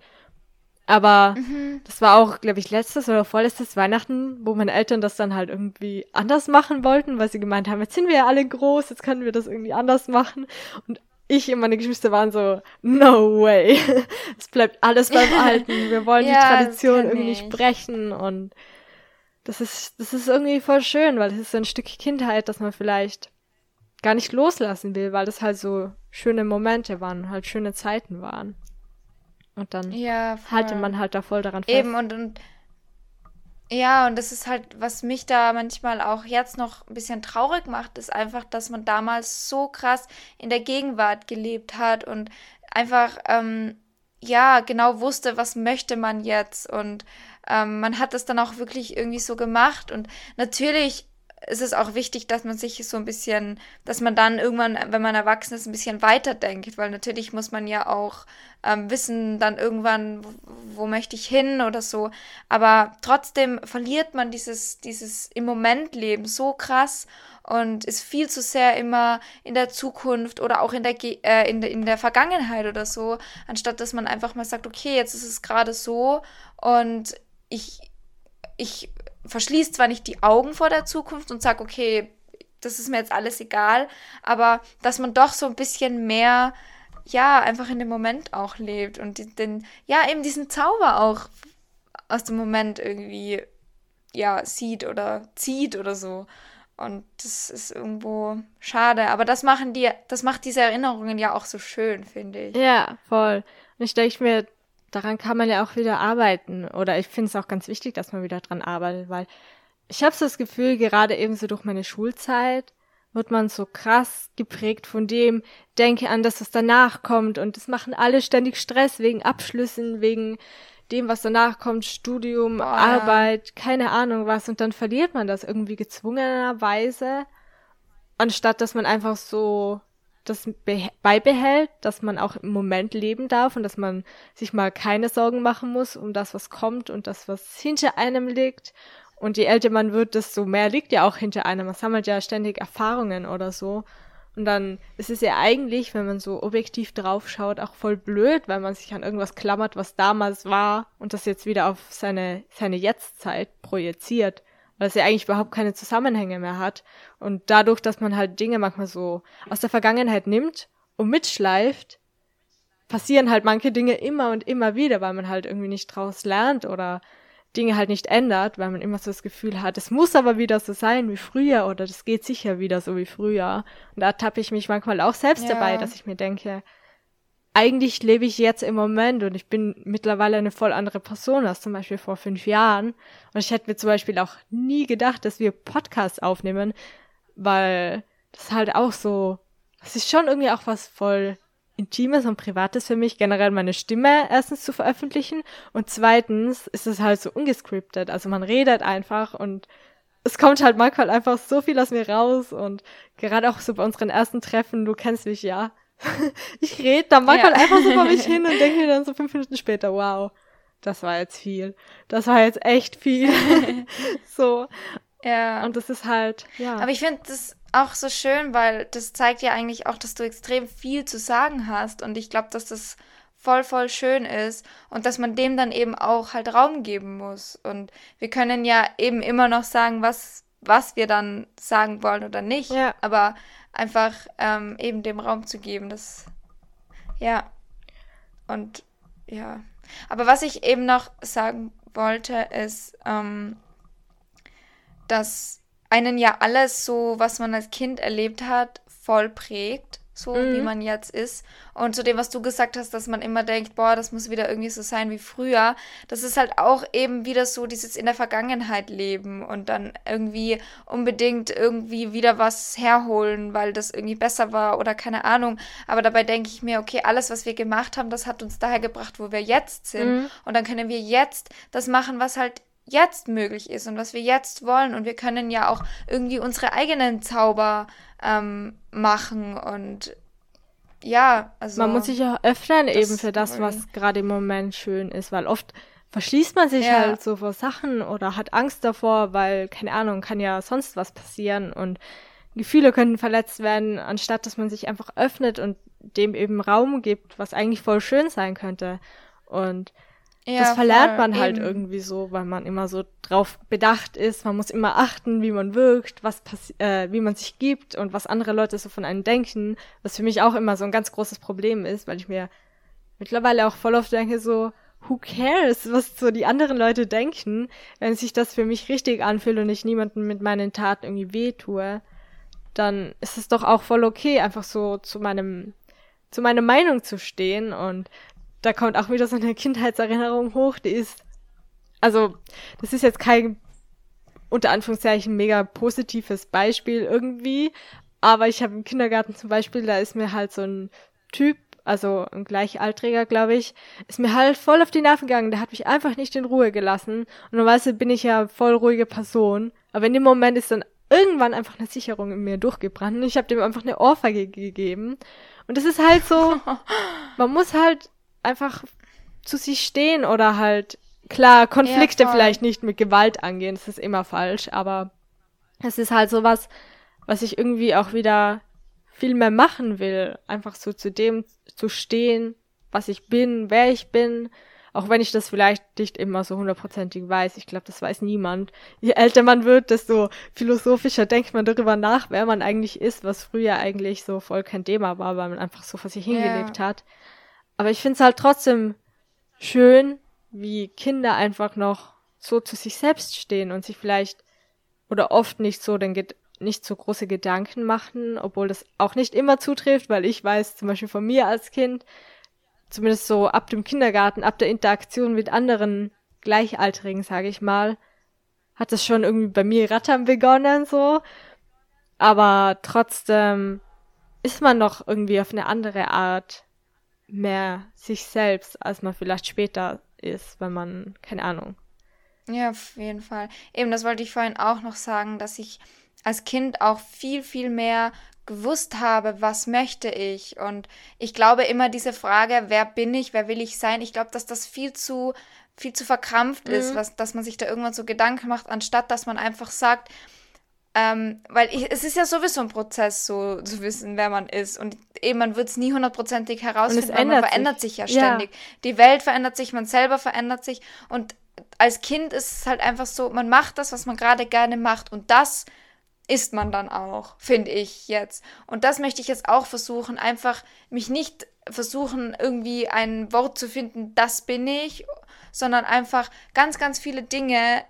Aber das war auch, glaube ich, letztes oder vorletztes Weihnachten, wo meine Eltern das dann halt irgendwie anders machen wollten, weil sie gemeint haben, jetzt sind wir ja alle groß, jetzt können wir das irgendwie anders machen. Und ich und meine Geschwister waren so, no way. Es bleibt alles beim Alten. Wir wollen die Ja, das Tradition irgendwie nicht ich. brechen und das ist, das ist irgendwie voll schön, weil es ist so ein Stück Kindheit, das man vielleicht gar nicht loslassen will, weil das halt so schöne Momente waren, halt schöne Zeiten waren. Und dann ja, halte man halt da voll daran fest. Eben, und, und ja, und das ist halt, was mich da manchmal auch jetzt noch ein bisschen traurig macht, ist einfach, dass man damals so krass in der Gegenwart gelebt hat und einfach, ähm, ja, genau wusste, was möchte man jetzt. Und ähm, man hat das dann auch wirklich irgendwie so gemacht. Und natürlich ist es auch wichtig, dass man sich so ein bisschen, dass man dann irgendwann, wenn man erwachsen ist, ein bisschen weiterdenkt, weil natürlich muss man ja auch ähm, wissen, dann irgendwann, wo, wo möchte ich hin oder so. Aber trotzdem verliert man dieses, dieses im Moment Leben so krass und ist viel zu sehr immer in der Zukunft oder auch in der, Ge äh, in in der Vergangenheit oder so, anstatt dass man einfach mal sagt, okay, jetzt ist es gerade so und ich, ich verschließe zwar nicht die Augen vor der Zukunft und sage, okay, das ist mir jetzt alles egal, aber dass man doch so ein bisschen mehr, ja, einfach in dem Moment auch lebt und den, ja, eben diesen Zauber auch aus dem Moment irgendwie, ja, sieht oder zieht oder so. Und das ist irgendwo schade. Aber das machen die, das macht diese Erinnerungen ja auch so schön, finde ich. Ja, voll. Und ich denke mir, daran kann man ja auch wieder arbeiten. Oder ich finde es auch ganz wichtig, dass man wieder dran arbeitet, weil ich habe so das Gefühl, gerade eben so durch meine Schulzeit wird man so krass geprägt von dem, denke an das, was danach kommt. Und das machen alle ständig Stress wegen Abschlüssen, wegen dem, was danach kommt, Studium, Boah. Arbeit, keine Ahnung was. Und dann verliert man das irgendwie gezwungenerweise, anstatt dass man einfach so das beh- beibehält, dass man auch im Moment leben darf und dass man sich mal keine Sorgen machen muss um das, was kommt und das, was hinter einem liegt. Und je älter man wird, desto mehr liegt ja auch hinter einem. Man sammelt ja ständig Erfahrungen oder so. Und dann ist es ja eigentlich, wenn man so objektiv draufschaut, auch voll blöd, weil man sich an irgendwas klammert, was damals war und das jetzt wieder auf seine, seine Jetztzeit projiziert. Weil ja eigentlich überhaupt keine Zusammenhänge mehr hat. Und dadurch, dass man halt Dinge manchmal so aus der Vergangenheit nimmt und mitschleift, passieren halt manche Dinge immer und immer wieder, weil man halt irgendwie nicht draus lernt oder Dinge halt nicht ändert, weil man immer so das Gefühl hat, es muss aber wieder so sein wie früher oder das geht sicher wieder so wie früher. Und da tappe ich mich manchmal auch selbst Ja. dabei, dass ich mir denke, eigentlich lebe ich jetzt im Moment und ich bin mittlerweile eine voll andere Person als zum Beispiel vor fünf Jahren. Und ich hätte mir zum Beispiel auch nie gedacht, dass wir Podcasts aufnehmen, weil das halt auch so, das ist schon irgendwie auch was voll Intimes und Privates für mich, generell meine Stimme erstens zu veröffentlichen und zweitens ist es halt so ungescriptet. Also man redet einfach und es kommt halt manchmal einfach so viel aus mir raus und gerade auch so bei unseren ersten Treffen, du kennst mich ja. Ich rede da manchmal Ja. einfach so vor mich hin und denke mir dann so fünf Minuten später, wow, das war jetzt viel. Das war jetzt echt viel. so. Ja. Und das ist halt, ja. Aber ich finde das auch so schön, weil das zeigt ja eigentlich auch, dass du extrem viel zu sagen hast. Und ich glaube, dass das voll, voll schön ist und dass man dem dann eben auch halt Raum geben muss. Und wir können ja eben immer noch sagen, was, was wir dann sagen wollen oder nicht. Ja. Aber einfach ähm, eben dem Raum zu geben, das, ja. Und ja. Aber was ich eben noch sagen wollte, ist, ähm, dass einen ja alles so, was man als Kind erlebt hat, voll prägt, so Mhm. wie man jetzt ist. Und zu dem, was du gesagt hast, dass man immer denkt, boah, das muss wieder irgendwie so sein wie früher, das ist halt auch eben wieder so dieses in der Vergangenheit leben und dann irgendwie unbedingt irgendwie wieder was herholen, weil das irgendwie besser war oder keine Ahnung. Aber dabei denke ich mir, okay, alles, was wir gemacht haben, das hat uns daher gebracht, wo wir jetzt sind. Mhm. Und dann können wir jetzt das machen, was halt jetzt möglich ist und was wir jetzt wollen. Und wir können ja auch irgendwie unsere eigenen Zauber ähm, machen und ja, also. man muss sich auch öffnen eben für das, was gerade im Moment schön ist, weil oft verschließt man sich Ja. halt so vor Sachen oder hat Angst davor, weil, keine Ahnung, kann ja sonst was passieren und Gefühle können verletzt werden, anstatt dass man sich einfach öffnet und dem eben Raum gibt, was eigentlich voll schön sein könnte. Und ja, das verlernt man halt eben. irgendwie so, weil man immer so drauf bedacht ist. Man muss immer achten, wie man wirkt, was äh, wie man sich gibt und was andere Leute so von einem denken. Was für mich auch immer so ein ganz großes Problem ist, weil ich mir mittlerweile auch voll oft denke so, who cares, was so die anderen Leute denken, wenn sich das für mich richtig anfühlt und ich niemandem mit meinen Taten irgendwie wehtue, dann ist es doch auch voll okay, einfach so zu meinem, zu meiner Meinung zu stehen und da kommt auch wieder so eine Kindheitserinnerung hoch, die ist, also, das ist jetzt kein, unter Anführungszeichen, mega positives Beispiel irgendwie, aber ich habe im Kindergarten zum Beispiel, da ist mir halt so ein Typ, also ein Gleichaltriger, glaube ich, ist mir halt voll auf die Nerven gegangen, der hat mich einfach nicht in Ruhe gelassen. Und normalerweise bin ich ja voll ruhige Person, aber in dem Moment ist dann irgendwann einfach eine Sicherung in mir durchgebrannt und ich habe dem einfach eine Ohrfeige gegeben. Und das ist halt so, man muss halt einfach zu sich stehen oder halt, klar, Konflikte voll. vielleicht nicht mit Gewalt angehen, das ist immer falsch, aber es ist halt sowas, was ich irgendwie auch wieder viel mehr machen will. Einfach so zu dem zu stehen, was ich bin, wer ich bin. Auch wenn ich das vielleicht nicht immer so hundertprozentig weiß. Ich glaube, das weiß niemand. Je älter man wird, desto philosophischer denkt man darüber nach, wer man eigentlich ist, was früher eigentlich so voll kein Thema war, weil man einfach so vor sich hingelebt hat. Aber ich finde es halt trotzdem schön, wie Kinder einfach noch so zu sich selbst stehen und sich vielleicht oder oft nicht so den nicht so große Gedanken machen, obwohl das auch nicht immer zutrifft, weil ich weiß zum Beispiel von mir als Kind, zumindest so ab dem Kindergarten, ab der Interaktion mit anderen Gleichaltrigen, sage ich mal, hat das schon irgendwie bei mir rattern begonnen so. Aber trotzdem ist man noch irgendwie auf eine andere Art mehr sich selbst, als man vielleicht später ist, wenn man, keine Ahnung. Ja, auf jeden Fall. Eben, das wollte ich vorhin auch noch sagen, dass ich als Kind auch viel, viel mehr gewusst habe, was möchte ich. Und ich glaube immer diese Frage, wer bin ich, wer will ich sein, ich glaube, dass das viel zu, viel zu verkrampft ist, Mhm. was, dass man sich da irgendwann so Gedanken macht, anstatt dass man einfach sagt, ähm, weil ich, es ist ja sowieso ein Prozess, so zu wissen, wer man ist. Und eben, man wird es nie hundertprozentig herausfinden, weil man ändert verändert sich. sich ja Ja. ständig. Die Welt verändert sich, man selber verändert sich. Und als Kind ist es halt einfach so, man macht das, was man gerade gerne macht. Und das ist man dann auch, finde ich jetzt. Und das möchte ich jetzt auch versuchen, einfach mich nicht versuchen, irgendwie ein Wort zu finden, das bin ich, sondern einfach ganz, ganz viele Dinge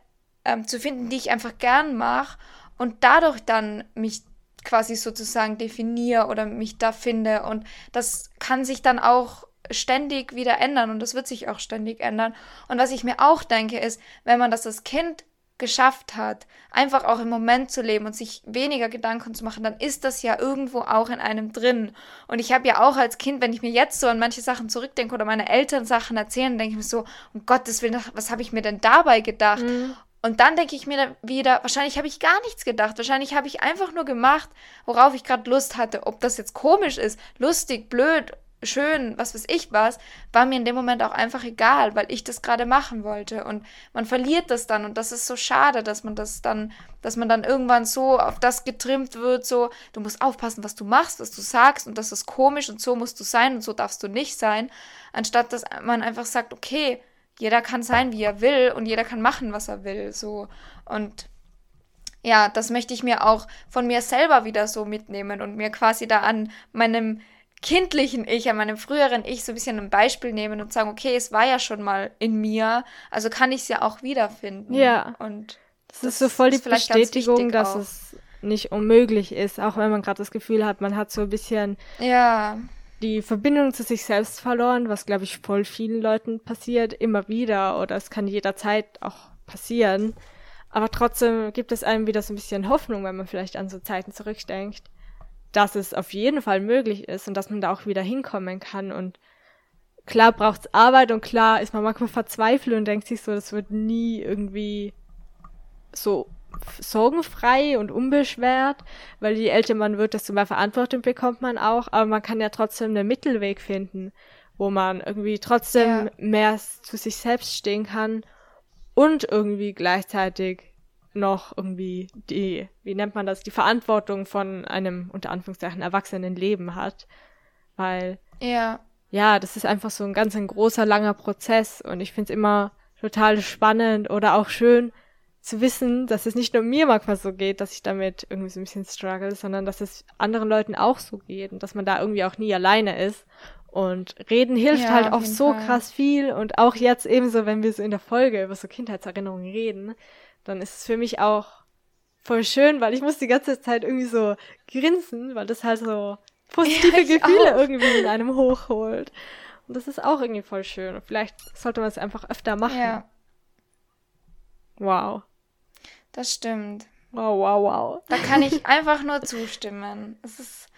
ähm, zu finden, die ich einfach gern mache und dadurch dann mich quasi sozusagen definiere oder mich da finde. Und das kann sich dann auch ständig wieder ändern und das wird sich auch ständig ändern. Und was ich mir auch denke, ist, wenn man das als Kind geschafft hat, einfach auch im Moment zu leben und sich weniger Gedanken zu machen, dann ist das ja irgendwo auch in einem drin. Und ich habe ja auch als Kind, wenn ich mir jetzt so an manche Sachen zurückdenke oder meine Eltern Sachen erzählen, denke ich mir so, um Gottes Willen, was habe ich mir denn dabei gedacht? Mhm. Und dann denke ich mir wieder, wahrscheinlich habe ich gar nichts gedacht. Wahrscheinlich habe ich einfach nur gemacht, worauf ich gerade Lust hatte. Ob das jetzt komisch ist, lustig, blöd, schön, was weiß ich was, war mir in dem Moment auch einfach egal, weil ich das gerade machen wollte. Und man verliert das dann. Und das ist so schade, dass man das dann, dass man dann irgendwann so auf das getrimmt wird, so, du musst aufpassen, was du machst, was du sagst, und das ist komisch und so musst du sein und so darfst du nicht sein. Anstatt dass man einfach sagt, okay, jeder kann sein, wie er will und jeder kann machen, was er will. So. Und ja, das möchte ich mir auch von mir selber wieder so mitnehmen und mir quasi da an meinem kindlichen Ich, an meinem früheren Ich so ein bisschen ein Beispiel nehmen und sagen, okay, es war ja schon mal in mir, also kann ich es ja auch wiederfinden. Ja. Und das, das ist so voll die Bestätigung, dass auch. es nicht unmöglich ist, auch wenn man gerade das Gefühl hat, man hat so ein bisschen ja die Verbindung zu sich selbst verloren, was glaube ich voll vielen Leuten passiert, immer wieder oder es kann jederzeit auch passieren. Aber trotzdem gibt es einem wieder so ein bisschen Hoffnung, wenn man vielleicht an so Zeiten zurückdenkt, dass es auf jeden Fall möglich ist und dass man da auch wieder hinkommen kann und klar braucht's Arbeit und klar ist man manchmal verzweifelt und denkt sich so, das wird nie irgendwie so sorgenfrei und unbeschwert, weil je älter man wird, desto mehr Verantwortung bekommt man auch, aber man kann ja trotzdem einen Mittelweg finden, wo man irgendwie trotzdem ja. mehr zu sich selbst stehen kann und irgendwie gleichzeitig noch irgendwie die, wie nennt man das, die Verantwortung von einem unter Anführungszeichen erwachsenen Leben hat, weil ja, ja, das ist einfach so ein ganz ein großer langer Prozess und ich finde es immer total spannend oder auch schön, zu wissen, dass es nicht nur mir manchmal so geht, dass ich damit irgendwie so ein bisschen struggle, sondern dass es anderen Leuten auch so geht und dass man da irgendwie auch nie alleine ist. Und reden hilft ja, halt auch so Fall. krass viel und auch jetzt ebenso, wenn wir so in der Folge über so Kindheitserinnerungen reden, dann ist es für mich auch voll schön, weil ich muss die ganze Zeit irgendwie so grinsen, weil das halt so positive ja, Gefühle auch. irgendwie in einem hochholt. Und das ist auch irgendwie voll schön. Und vielleicht sollte man es einfach öfter machen. Ja. Wow. Das stimmt. Wow, wow, wow. Da kann ich einfach nur zustimmen. Es ist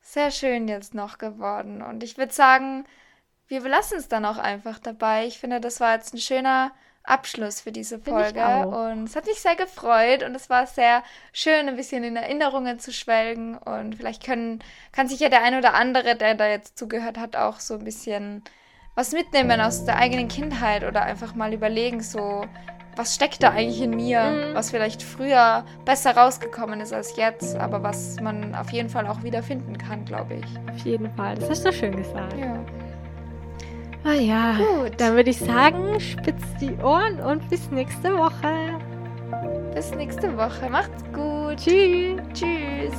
sehr schön jetzt noch geworden. Und ich würde sagen, wir belassen es dann auch einfach dabei. Ich finde, das war jetzt ein schöner Abschluss für diese Folge. Und es hat mich sehr gefreut und es war sehr schön, ein bisschen in Erinnerungen zu schwelgen. Und vielleicht können, kann sich ja der ein oder andere, der da jetzt zugehört hat, auch so ein bisschen was mitnehmen aus der eigenen Kindheit oder einfach mal überlegen, so was steckt da eigentlich in mir, mhm. was vielleicht früher besser rausgekommen ist als jetzt, aber was man auf jeden Fall auch wieder finden kann, glaube ich. Auf jeden Fall, das hast du schön gesagt. Ja. Ah ja, gut. Dann würde ich sagen, spitzt die Ohren und bis nächste Woche. Bis nächste Woche. Macht's gut. Tschüss. Tschüss.